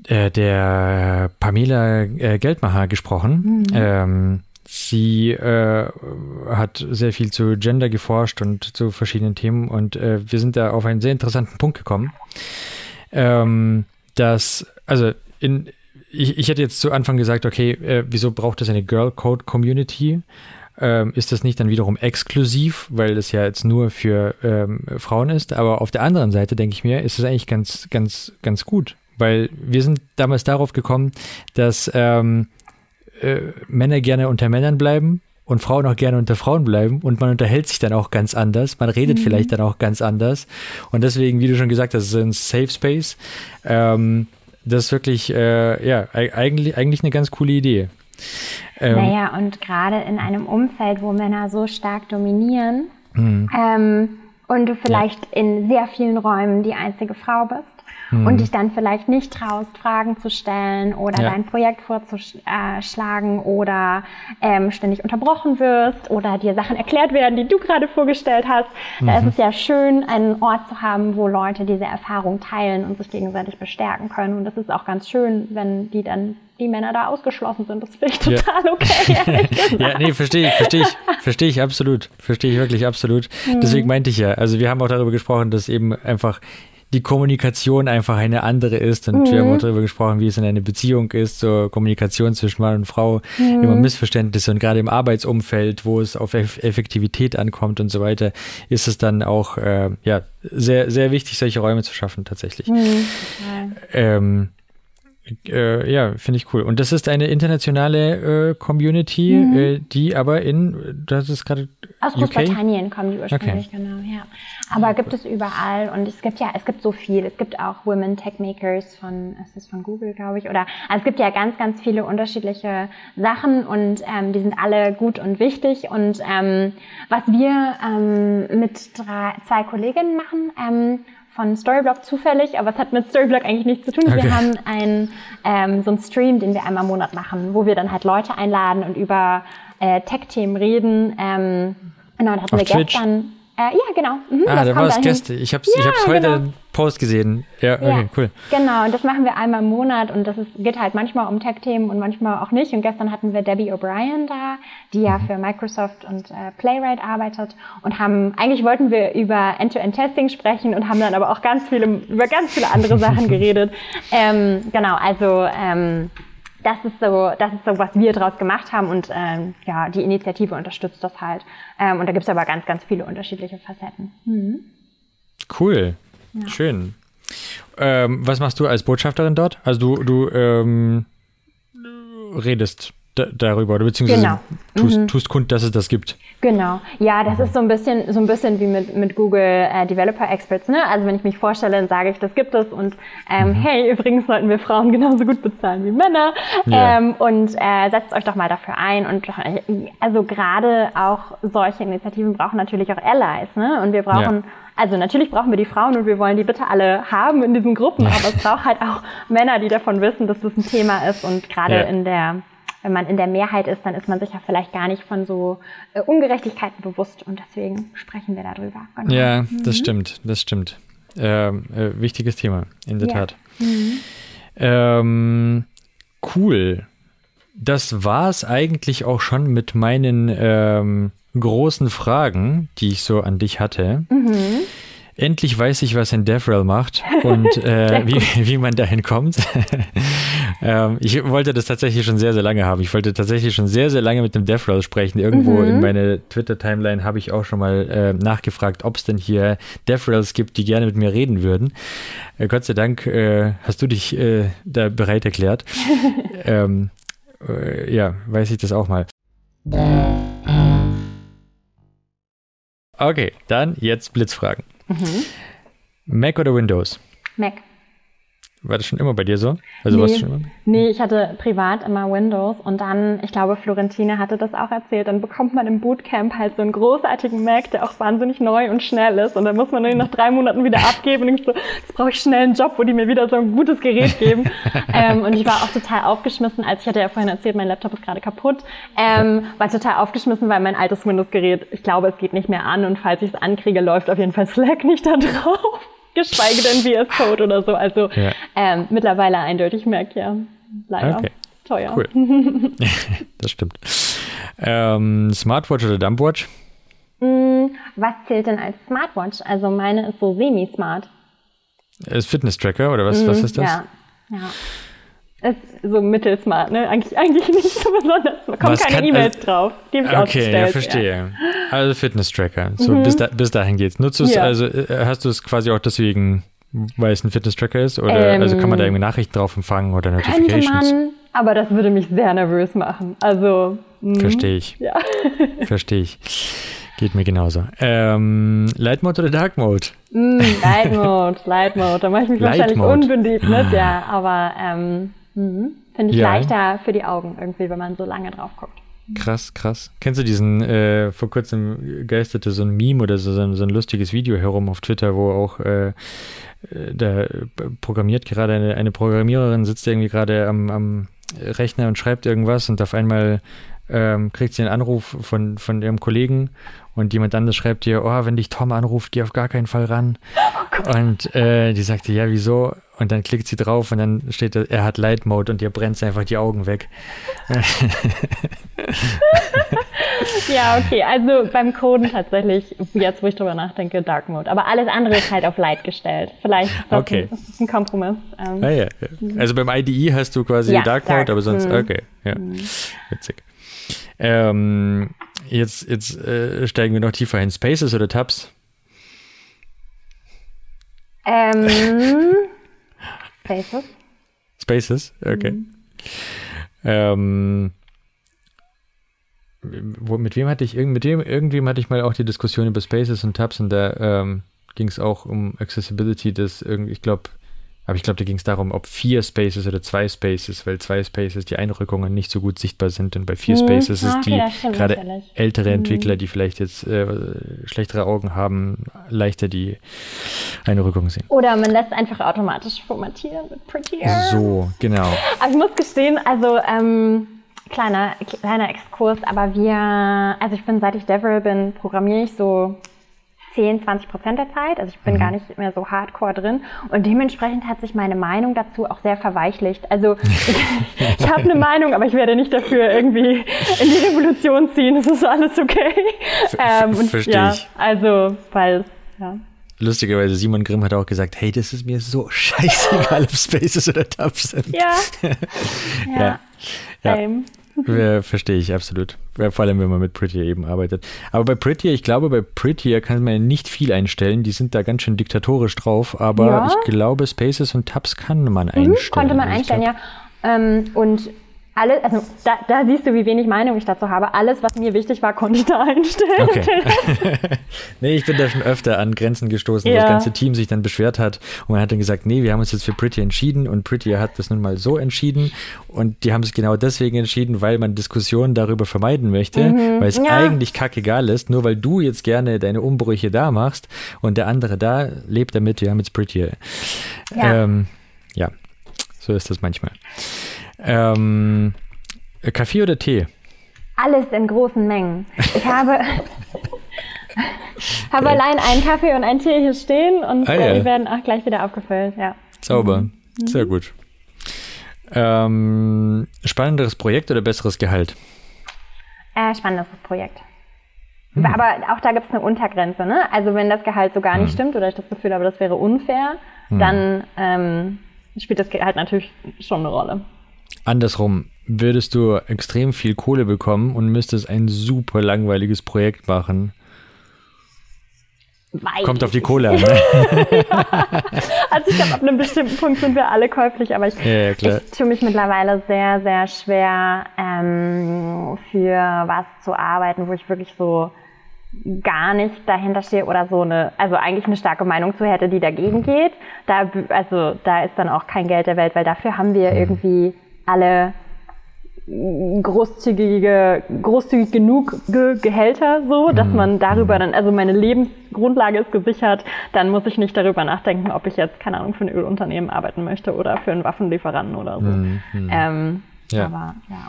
äh, der Pamela äh, Geldmacher gesprochen. Mhm. Ähm, sie äh, hat sehr viel zu Gender geforscht und zu verschiedenen Themen und äh, wir sind da auf einen sehr interessanten Punkt gekommen, ähm, dass, also in, ich, ich hätte jetzt zu Anfang gesagt, okay, äh, wieso braucht es eine Girl Code Community? Ähm, ist das nicht dann wiederum exklusiv, weil das ja jetzt nur für ähm, Frauen ist? Aber auf der anderen Seite denke ich mir, ist es eigentlich ganz, ganz, ganz gut, weil wir sind damals darauf gekommen, dass ähm, äh, Männer gerne unter Männern bleiben und Frauen auch gerne unter Frauen bleiben und man unterhält sich dann auch ganz anders, man redet mhm. vielleicht dann auch ganz anders und deswegen, wie du schon gesagt hast, ist ein Safe Space. Ähm, das ist wirklich, äh, ja, eigentlich, eigentlich eine ganz coole Idee. Ähm, naja, und gerade in einem Umfeld, wo Männer so stark dominieren mhm. ähm, und du vielleicht ja. in sehr vielen Räumen die einzige Frau bist, mhm. und dich dann vielleicht nicht traust, Fragen zu stellen oder ja. dein Projekt vorzuschlagen oder ähm, ständig unterbrochen wirst oder dir Sachen erklärt werden, die du gerade vorgestellt hast. Mhm. Da ist mhm. es ja schön, einen Ort zu haben, wo Leute diese Erfahrung teilen und sich gegenseitig bestärken können. Und das ist auch ganz schön, wenn die dann die Männer da ausgeschlossen sind. Das finde ich total (laughs) ja. okay. ja, nee, verstehe ich, verstehe ich, verstehe ich absolut. Verstehe ich wirklich absolut. Mhm. Deswegen meinte ich ja, also wir haben auch darüber gesprochen, dass eben einfach die Kommunikation einfach eine andere ist. Und mhm. wir haben auch mhm. darüber gesprochen, wie es in einer Beziehung ist, so Kommunikation zwischen Mann und Frau, mhm. immer Missverständnisse und gerade im Arbeitsumfeld, wo es auf Effektivität ankommt und so weiter, ist es dann auch äh, ja, sehr, sehr wichtig, solche Räume zu schaffen tatsächlich. Mhm. Ähm, äh, ja, finde ich cool. Und das ist eine internationale äh, Community, mhm. äh, die aber in, das ist gerade. Aus Großbritannien kommen die ursprünglich, okay. genau, ja. Aber ja, gibt es überall und es gibt ja, es gibt so viel. Es gibt auch Women Tech Makers von, ist das von Google, glaube ich, oder, also es gibt ja ganz, ganz viele unterschiedliche Sachen und ähm, die sind alle gut und wichtig. Und ähm, was wir ähm, mit drei, zwei Kolleginnen machen, ähm, von Storyblock zufällig, aber es hat mit Storyblock eigentlich nichts zu tun. Okay. Wir haben ein, ähm, so einen Stream, den wir einmal im Monat machen, wo wir dann halt Leute einladen und über äh, Tech-Themen reden. Ähm, genau, da hatten Auf wir Twitch. gestern äh, ja, genau. Mhm, ah, da war es Gäste. Ich habe ja, ich heute genau. Post gesehen. Ja, okay, ja, cool. Genau, und das machen wir einmal im Monat und das ist, geht halt manchmal um Tech-Themen und manchmal auch nicht. Und gestern hatten wir Debbie O'Brien da, die ja mhm. für Microsoft und äh, Playwright arbeitet und haben, eigentlich wollten wir über End-to-End-Testing sprechen und haben dann aber auch ganz viele, über ganz viele andere Sachen (laughs) geredet. Ähm, genau, also ähm, das ist so, das ist so, was wir daraus gemacht haben und ähm, ja, die Initiative unterstützt das halt. Ähm, und da gibt es aber ganz, ganz viele unterschiedliche Facetten. Mhm. Cool, ja. schön. Ähm, was machst du als Botschafterin dort? Also du, du ähm, redest darüber oder beziehungsweise genau. tust, mhm. tust kund, dass es das gibt. Genau. Ja, das mhm. ist so ein bisschen so ein bisschen wie mit, mit Google äh, Developer Experts. Ne? Also wenn ich mich vorstelle, dann sage ich, das gibt es und ähm, mhm. hey, übrigens sollten wir Frauen genauso gut bezahlen wie Männer ja. ähm, und äh, setzt euch doch mal dafür ein und äh, also gerade auch solche Initiativen brauchen natürlich auch Allies. Ne? Und wir brauchen ja. Also natürlich brauchen wir die Frauen und wir wollen die bitte alle haben in diesen Gruppen, aber es braucht halt auch Männer, die davon wissen, dass das ein Thema ist und gerade ja. in der wenn man in der Mehrheit ist, dann ist man sich ja vielleicht gar nicht von so äh, Ungerechtigkeiten bewusst und deswegen sprechen wir darüber. Genau. Ja, mhm. das stimmt, das stimmt. Ähm, äh, wichtiges Thema, in der ja. Tat. Mhm. Ähm, cool. Das war es eigentlich auch schon mit meinen ähm, großen Fragen, die ich so an dich hatte. Mhm. Endlich weiß ich, was ein DevRel macht und (laughs) äh, wie, wie man dahin kommt. (laughs) ähm, ich wollte das tatsächlich schon sehr, sehr lange haben. Ich wollte tatsächlich schon sehr, sehr lange mit dem DevRel sprechen. Irgendwo mhm. in meine Twitter-Timeline habe ich auch schon mal äh, nachgefragt, ob es denn hier DevRels gibt, die gerne mit mir reden würden. Äh, Gott sei Dank äh, hast du dich äh, da bereit erklärt. (laughs) ähm, äh, ja, weiß ich das auch mal. Okay, dann jetzt Blitzfragen. Mhm. Mac oder Windows? Mac. War das schon immer bei dir so? Also nee, schon immer? nee, ich hatte privat immer Windows und dann, ich glaube, Florentine hatte das auch erzählt, dann bekommt man im Bootcamp halt so einen großartigen Mac, der auch wahnsinnig neu und schnell ist und dann muss man ihn nach drei Monaten wieder abgeben und ich so, jetzt brauche ich schnell einen Job, wo die mir wieder so ein gutes Gerät geben. (laughs) ähm, und ich war auch total aufgeschmissen, als ich hatte ja vorhin erzählt, mein Laptop ist gerade kaputt, ähm, war total aufgeschmissen, weil mein altes Windows-Gerät, ich glaube, es geht nicht mehr an und falls ich es ankriege, läuft auf jeden Fall Slack nicht da drauf geschweige denn VS Code oder so. Also ja. ähm, mittlerweile eindeutig Mac, ja. Leider. Okay. Teuer. Cool. (laughs) das stimmt. Ähm, Smartwatch oder Dumpwatch? Mm, was zählt denn als Smartwatch? Also meine ist so semi-smart. Ist Fitness-Tracker oder was, mm, was ist das? Ja. ja. Ist so mittelsmart, ne? Eigentlich, eigentlich nicht so besonders. Da kommen Was keine E-Mails also- drauf. Die habe ich Okay, ja, verstehe. Also Fitness-Tracker. So, bis, da, bis dahin geht's. Nutzt du es, Ja. also äh, hast du es quasi auch deswegen, weil es ein Fitness-Tracker ist? Oder Ähm, also kann man da irgendwie Nachrichten drauf empfangen oder Notifications? man, aber das würde mich sehr nervös machen. Also, mh, Verstehe ich. Ja. (laughs) Verstehe ich. Geht mir genauso. Ähm, Light Mode oder Dark Mode? Mm, Light Mode, Light Mode. Da mache ich mich (laughs) Light wahrscheinlich Mode. unbeliebt mit, ja. Aber ähm, mhm. finde ich Ja. leichter für die Augen irgendwie, wenn man so lange drauf guckt. Krass, krass. Kennst du diesen, äh, vor kurzem geisterte so ein Meme oder so, so, ein, so ein lustiges Video herum auf Twitter, wo auch äh, äh, da programmiert gerade eine, eine Programmiererin, sitzt irgendwie gerade am, am Rechner und schreibt irgendwas und auf einmal ähm, kriegt sie einen Anruf von, von ihrem Kollegen und jemand anderes schreibt ihr, oh, wenn dich Tom anruft, geh auf gar keinen Fall ran. und äh, die sagte, ja, wieso? Und dann klickt sie drauf und dann steht, er hat Light Mode und ihr brennt einfach die Augen weg. (laughs) Ja, okay. Also beim Coden tatsächlich, jetzt wo ich drüber nachdenke, Dark Mode. Aber alles andere ist halt auf Light gestellt. Vielleicht ist das, Okay. ein, das ist ein Kompromiss. Ähm, Ah, ja. Also beim IDE hast du quasi Ja, Dark Mode, Dark. aber sonst, Mhm. okay, ja, witzig. Ähm, jetzt jetzt äh, steigen wir noch tiefer ein. Spaces oder Tabs? Ähm, (laughs) Spaces. Spaces, okay. Mhm. Ähm, wo, mit wem hatte ich, mit dem, irgendwem hatte ich mal auch die Diskussion über Spaces und Tabs und da ähm, ging es auch um Accessibility, das irgendwie, ich glaube, aber ich glaube, da ging es darum, ob vier Spaces oder zwei Spaces, weil zwei Spaces die Einrückungen nicht so gut sichtbar sind und bei vier Hm, Spaces ah, ist okay, die gerade ältere Entwickler, die vielleicht jetzt äh, schlechtere Augen haben, leichter die Einrückungen sehen. Oder man lässt einfach automatisch formatieren mit Prettier. So, genau. Aber ich muss gestehen, also ähm, kleiner, kleiner Exkurs, aber wir, also ich bin, seit ich Devil bin, programmiere ich so 10, 20 Prozent der Zeit. Also ich bin gar nicht mehr so hardcore drin. Und dementsprechend hat sich meine Meinung dazu auch sehr verweichlicht. Also ich, (laughs) (laughs) ich habe eine Meinung, aber ich werde nicht dafür irgendwie in die Revolution ziehen. Es ist alles okay. Ähm, und versteh ja, ich. Also, weil, ja. Lustigerweise, Simon Grimm hat auch gesagt, hey, das ist mir so (laughs) scheißegal, ob Spaces oder Tabs sind. Ja. Ja. Ja. Ja, Verstehe ich absolut. Vor allem, wenn man mit Prettier eben arbeitet. Aber bei Prettier, ich glaube, bei Prettier kann man nicht viel einstellen. Die sind da ganz schön diktatorisch drauf. Aber Ja. ich glaube, Spaces und Tabs kann man einstellen. Mhm, konnte man Also einstellen, glaub- ja. Ähm, und alles, also da, da siehst du, wie wenig Meinung ich dazu habe. Alles, was mir wichtig war, konnte ich da einstellen. Okay. (laughs) (laughs) nee, ich bin da schon öfter an Grenzen gestoßen, wo Ja. das ganze Team sich dann beschwert hat und man hat dann gesagt, nee, wir haben uns jetzt für Pretty entschieden und Pretty hat das nun mal so entschieden und die haben sich genau deswegen entschieden, weil man Diskussionen darüber vermeiden möchte, weil es Mhm. Ja. eigentlich kackegal ist, nur weil du jetzt gerne deine Umbrüche da machst und der andere da lebt damit, wir haben jetzt Pretty. Ja. Ähm, ja, so ist das manchmal. Ähm, Kaffee oder Tee? Alles in großen Mengen. Ich habe, (laughs) habe allein einen Kaffee und einen Tee hier stehen und Ah, äh, ja. die werden auch gleich wieder aufgefüllt. Ja. Sauber. Sehr gut. Ähm, spannenderes Projekt oder besseres Gehalt? Äh, spannendes Projekt. Aber auch da gibt es eine Untergrenze. Ne? Also wenn das Gehalt so gar nicht stimmt oder ich das Gefühl habe, das wäre unfair, dann ähm, spielt das Gehalt natürlich schon eine Rolle. Andersrum, würdest du extrem viel Kohle bekommen und müsstest ein super langweiliges Projekt machen? Weiß Kommt auf die. Kohle an. (laughs) Ne? Also ich glaube, ab einem bestimmten Punkt sind wir alle käuflich, aber ich, Ja, ja, ich tue mich mittlerweile sehr, sehr schwer, ähm, für was zu arbeiten, wo ich wirklich so gar nicht dahinter stehe oder so eine, also eigentlich eine starke Meinung zu hätte, die dagegen geht. Da, also da ist dann auch kein Geld der Welt, weil dafür haben Mhm. wir irgendwie alle großzügige, großzügig genug Ge Gehälter so, dass Mhm. man darüber dann, also meine Lebensgrundlage ist gesichert, dann muss ich nicht darüber nachdenken, ob ich jetzt, keine Ahnung, für ein Ölunternehmen arbeiten möchte oder für einen Waffenlieferanten oder so. Ähm, Mhm, Ja. Aber ja.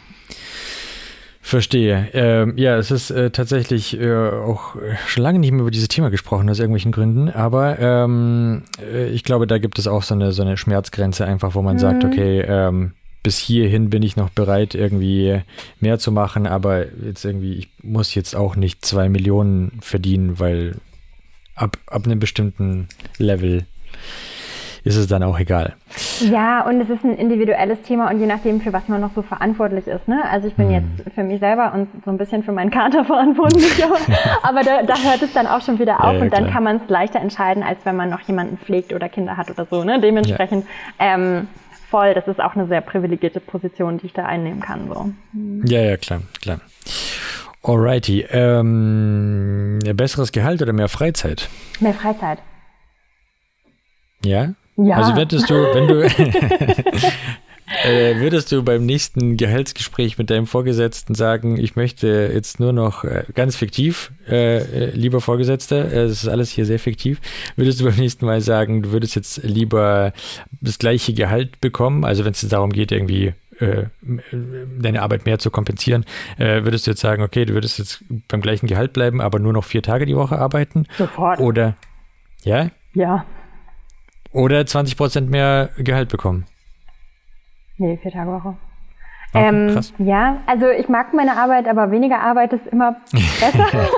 Verstehe. Ähm, ja, es ist äh, tatsächlich äh, auch schon lange nicht mehr über dieses Thema gesprochen, aus irgendwelchen Gründen. Aber ähm, äh, ich glaube, da gibt es auch so eine, so eine Schmerzgrenze einfach, wo man sagt, okay, ähm, bis hierhin bin ich noch bereit, irgendwie mehr zu machen, aber jetzt irgendwie, ich muss jetzt auch nicht zwei Millionen verdienen, weil ab, ab einem bestimmten Level ist es dann auch egal. Ja, und es ist ein individuelles Thema und je nachdem, für was man noch so verantwortlich ist. Ne? Also ich bin mhm. jetzt für mich selber und so ein bisschen für meinen Kater (laughs) verantwortlich, aber, (laughs) aber da, da, hört es dann auch schon wieder auf ja, ja, und dann klar. kann man es leichter entscheiden, als wenn man noch jemanden pflegt oder Kinder hat oder so. Ne? Dementsprechend ja. ähm, voll, das ist auch eine sehr privilegierte Position, die ich da einnehmen kann. So. Mhm. Ja, ja, klar, klar. Alrighty. Ähm, besseres Gehalt oder mehr Freizeit? Mehr Freizeit. Ja? Ja. Also würdest du, wenn du (laughs) äh, würdest du beim nächsten Gehaltsgespräch mit deinem Vorgesetzten sagen, ich möchte jetzt nur noch äh, ganz fiktiv, äh, äh lieber Vorgesetzter, äh, es ist alles hier sehr fiktiv, würdest du beim nächsten Mal sagen, du würdest jetzt lieber das gleiche Gehalt bekommen, also wenn es darum geht, irgendwie äh, deine Arbeit mehr zu kompensieren, äh, würdest du jetzt sagen, okay, du würdest jetzt beim gleichen Gehalt bleiben, aber nur noch vier Tage die Woche arbeiten? Sofort. Oder, ja? Ja. Oder 20 Prozent mehr Gehalt bekommen? Nee, vier Tage Woche. Okay, ähm, krass. Ja, also ich mag meine Arbeit, aber weniger Arbeit ist immer (laughs) besser. (laughs)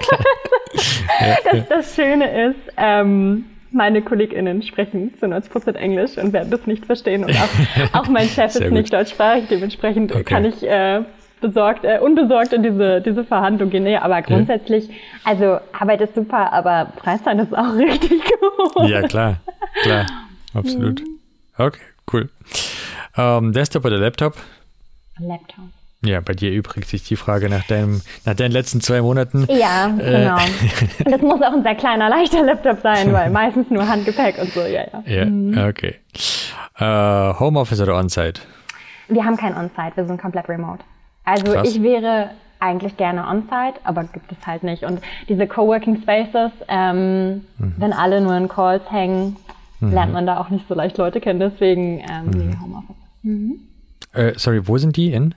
das, das Schöne ist, ähm, meine KollegInnen sprechen zu 90% Englisch und werden das nicht verstehen. Und auch, (laughs) auch mein Chef ist nicht deutschsprachig, dementsprechend okay. kann ich äh, besorgt, äh, unbesorgt in diese, diese Verhandlung gehen. Nee, aber grundsätzlich, ja. also Arbeit ist super, aber Freizeit ist auch richtig gut. Ja, klar, klar, absolut. Mhm. Okay, cool. Ähm, Desktop oder Laptop? Laptop. Ja, bei dir übrigens sich die Frage nach, deinem, nach deinen letzten zwei Monaten. Ja, äh, genau. Äh. das muss auch ein sehr kleiner, leichter Laptop sein, weil meistens nur Handgepäck und so, ja, ja. Ja, mhm. okay. Uh, Homeoffice oder On-Site? Wir haben kein On-Site, wir sind komplett remote. Also Krass. ich wäre eigentlich gerne On-Site, aber gibt es halt nicht. Und diese Coworking Spaces, ähm, mhm. wenn alle nur in Calls hängen, mhm. lernt man da auch nicht so leicht Leute kennen. Deswegen ähm, mhm. Homeoffice. Mhm. Äh, sorry, wo sind die in?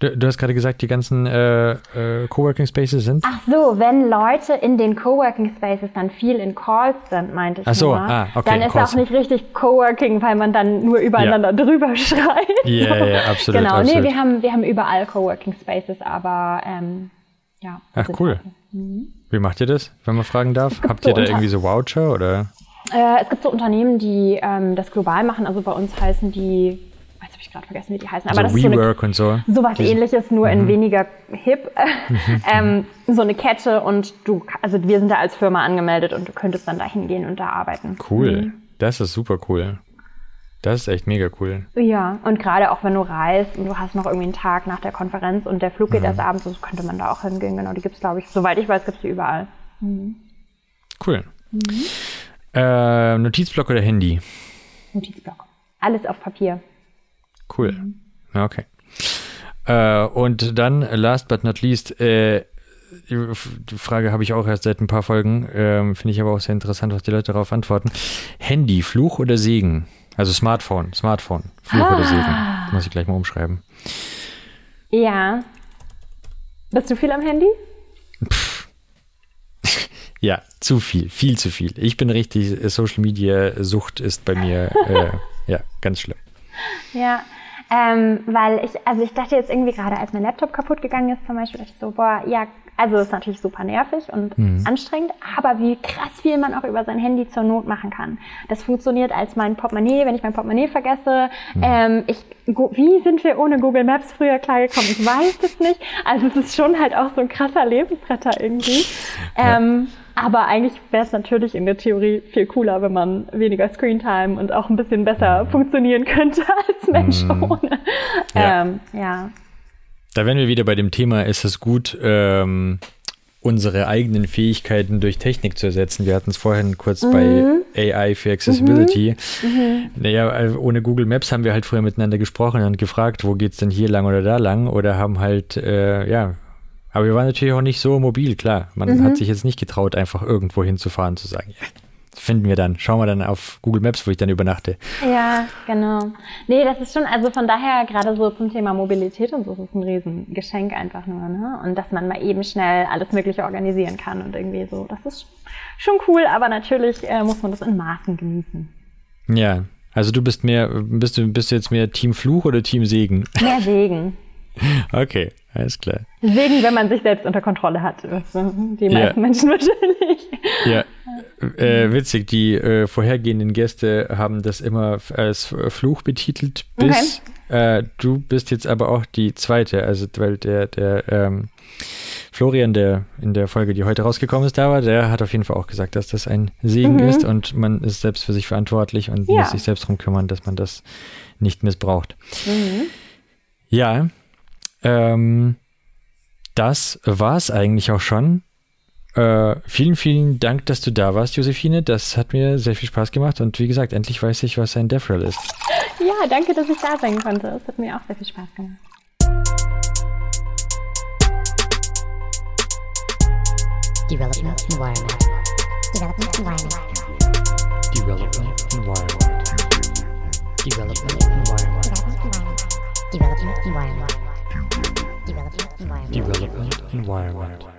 Du, du, hast gerade gesagt, die ganzen äh, äh, Coworking Spaces sind. Ach so, wenn Leute in den Coworking Spaces dann viel in Calls sind, meinte ich. Ach so, nur, ah, okay. Dann ist Calls. auch nicht richtig Coworking, weil man dann nur übereinander ja. drüber (laughs) schreit. Ja, so. ja, absolut. Genau, absolut. nee, wir haben, wir haben überall Coworking Spaces, aber ähm, ja. Ach cool. Mhm. Wie macht ihr das, wenn man fragen darf? Habt ihr so da irgendwie so Voucher oder? Äh, es gibt so Unternehmen, die ähm, das global machen. Also bei uns heißen die ich gerade vergessen, wie die heißen. Aber also das WeWork ist so eine, und so. Sowas ähnliches, nur mhm. in weniger hip. Mhm. (laughs) ähm, so eine Kette und du, also wir sind da als Firma angemeldet und du könntest dann da hingehen und da arbeiten. Cool. Mhm. Das ist super cool. Das ist echt mega cool. Ja, und gerade auch wenn du reist und du hast noch irgendwie einen Tag nach der Konferenz und der Flug geht mhm. erst abends, so könnte man da auch hingehen. Genau, die gibt es, glaube ich, soweit ich weiß, gibt es die überall. Mhm. Cool. Äh, Notizblock oder Handy? Notizblock. Alles auf Papier. Cool. Mhm. Okay. Äh, und dann, last but not least, äh, die Frage habe ich auch erst seit ein paar Folgen, ähm, finde ich aber auch sehr interessant, was die Leute darauf antworten. Handy, Fluch oder Segen? Also Smartphone, Smartphone, Fluch ah. oder Segen? Das muss ich gleich mal umschreiben. Ja. Bist du viel am Handy? Pff. (laughs) ja, zu viel, viel zu viel. Ich bin richtig, Social Media Sucht ist bei mir, äh, ja, ganz schlimm. Ja, ähm, weil ich, also ich dachte jetzt irgendwie gerade, als mein Laptop kaputt gegangen ist zum Beispiel, dachte ich so, boah, ja, also ist natürlich super nervig und mhm. anstrengend, aber wie krass viel man auch über sein Handy zur Not machen kann. Das funktioniert als mein Portemonnaie, wenn ich mein Portemonnaie vergesse. Mhm. Ähm, ich, wie sind wir ohne Google Maps früher klargekommen? Ich weiß es nicht. Also es ist schon halt auch so ein krasser Lebensretter irgendwie. Ja. Ähm, aber eigentlich wäre es natürlich in der Theorie viel cooler, wenn man weniger Screentime und auch ein bisschen besser funktionieren könnte (laughs) als Mensch mm. ohne. Ja. Ähm, ja. Da wären wir wieder bei dem Thema, ist es gut, ähm, unsere eigenen Fähigkeiten durch Technik zu ersetzen. Wir hatten es vorhin kurz mhm. bei AI für Accessibility. Mhm. Mhm. Naja, äh, ohne Google Maps haben wir halt früher miteinander gesprochen und gefragt, wo geht es denn hier lang oder da lang? Oder haben halt, äh, ja, aber wir waren natürlich auch nicht so mobil, klar. Man mhm. hat sich jetzt nicht getraut, einfach irgendwo hinzufahren, zu sagen, ja, finden wir dann. Schauen wir dann auf Google Maps, wo ich dann übernachte. Ja, genau. Nee, das ist schon, also von daher gerade so zum Thema Mobilität und so, ist ein Riesengeschenk einfach nur, ne? Und dass man mal eben schnell alles Mögliche organisieren kann und irgendwie so. Das ist schon cool, aber natürlich äh, muss man das in Maßen genießen. Ja, also du bist mehr, bist du, bist du jetzt mehr Team Fluch oder Team Segen? Mehr Segen. (laughs) Okay, Alles klar. Segen, wenn man sich selbst unter Kontrolle hat. Die Ja. meisten Menschen (laughs) wahrscheinlich. Ja, äh, witzig. Die äh, vorhergehenden Gäste haben das immer als Fluch betitelt, bis äh, du bist jetzt aber auch die zweite. Also, weil der, der ähm, Florian, der in der Folge, die heute rausgekommen ist, da war, der hat auf jeden Fall auch gesagt, dass das ein Segen Mhm. ist und man ist selbst für sich verantwortlich und Ja. muss sich selbst darum kümmern, dass man das nicht missbraucht. Mhm. Ja, ähm, das war's eigentlich auch schon. Äh, vielen, vielen Dank, dass du da warst, Josephine. Das hat mir sehr viel Spaß gemacht und wie gesagt, endlich weiß ich, was ein Death Roll ist. Ja, danke, dass ich da sein konnte. Es hat mir auch sehr viel Spaß gemacht. Development environment. Development Environment. Development Environment. Development environment. Development environment. Development Environment.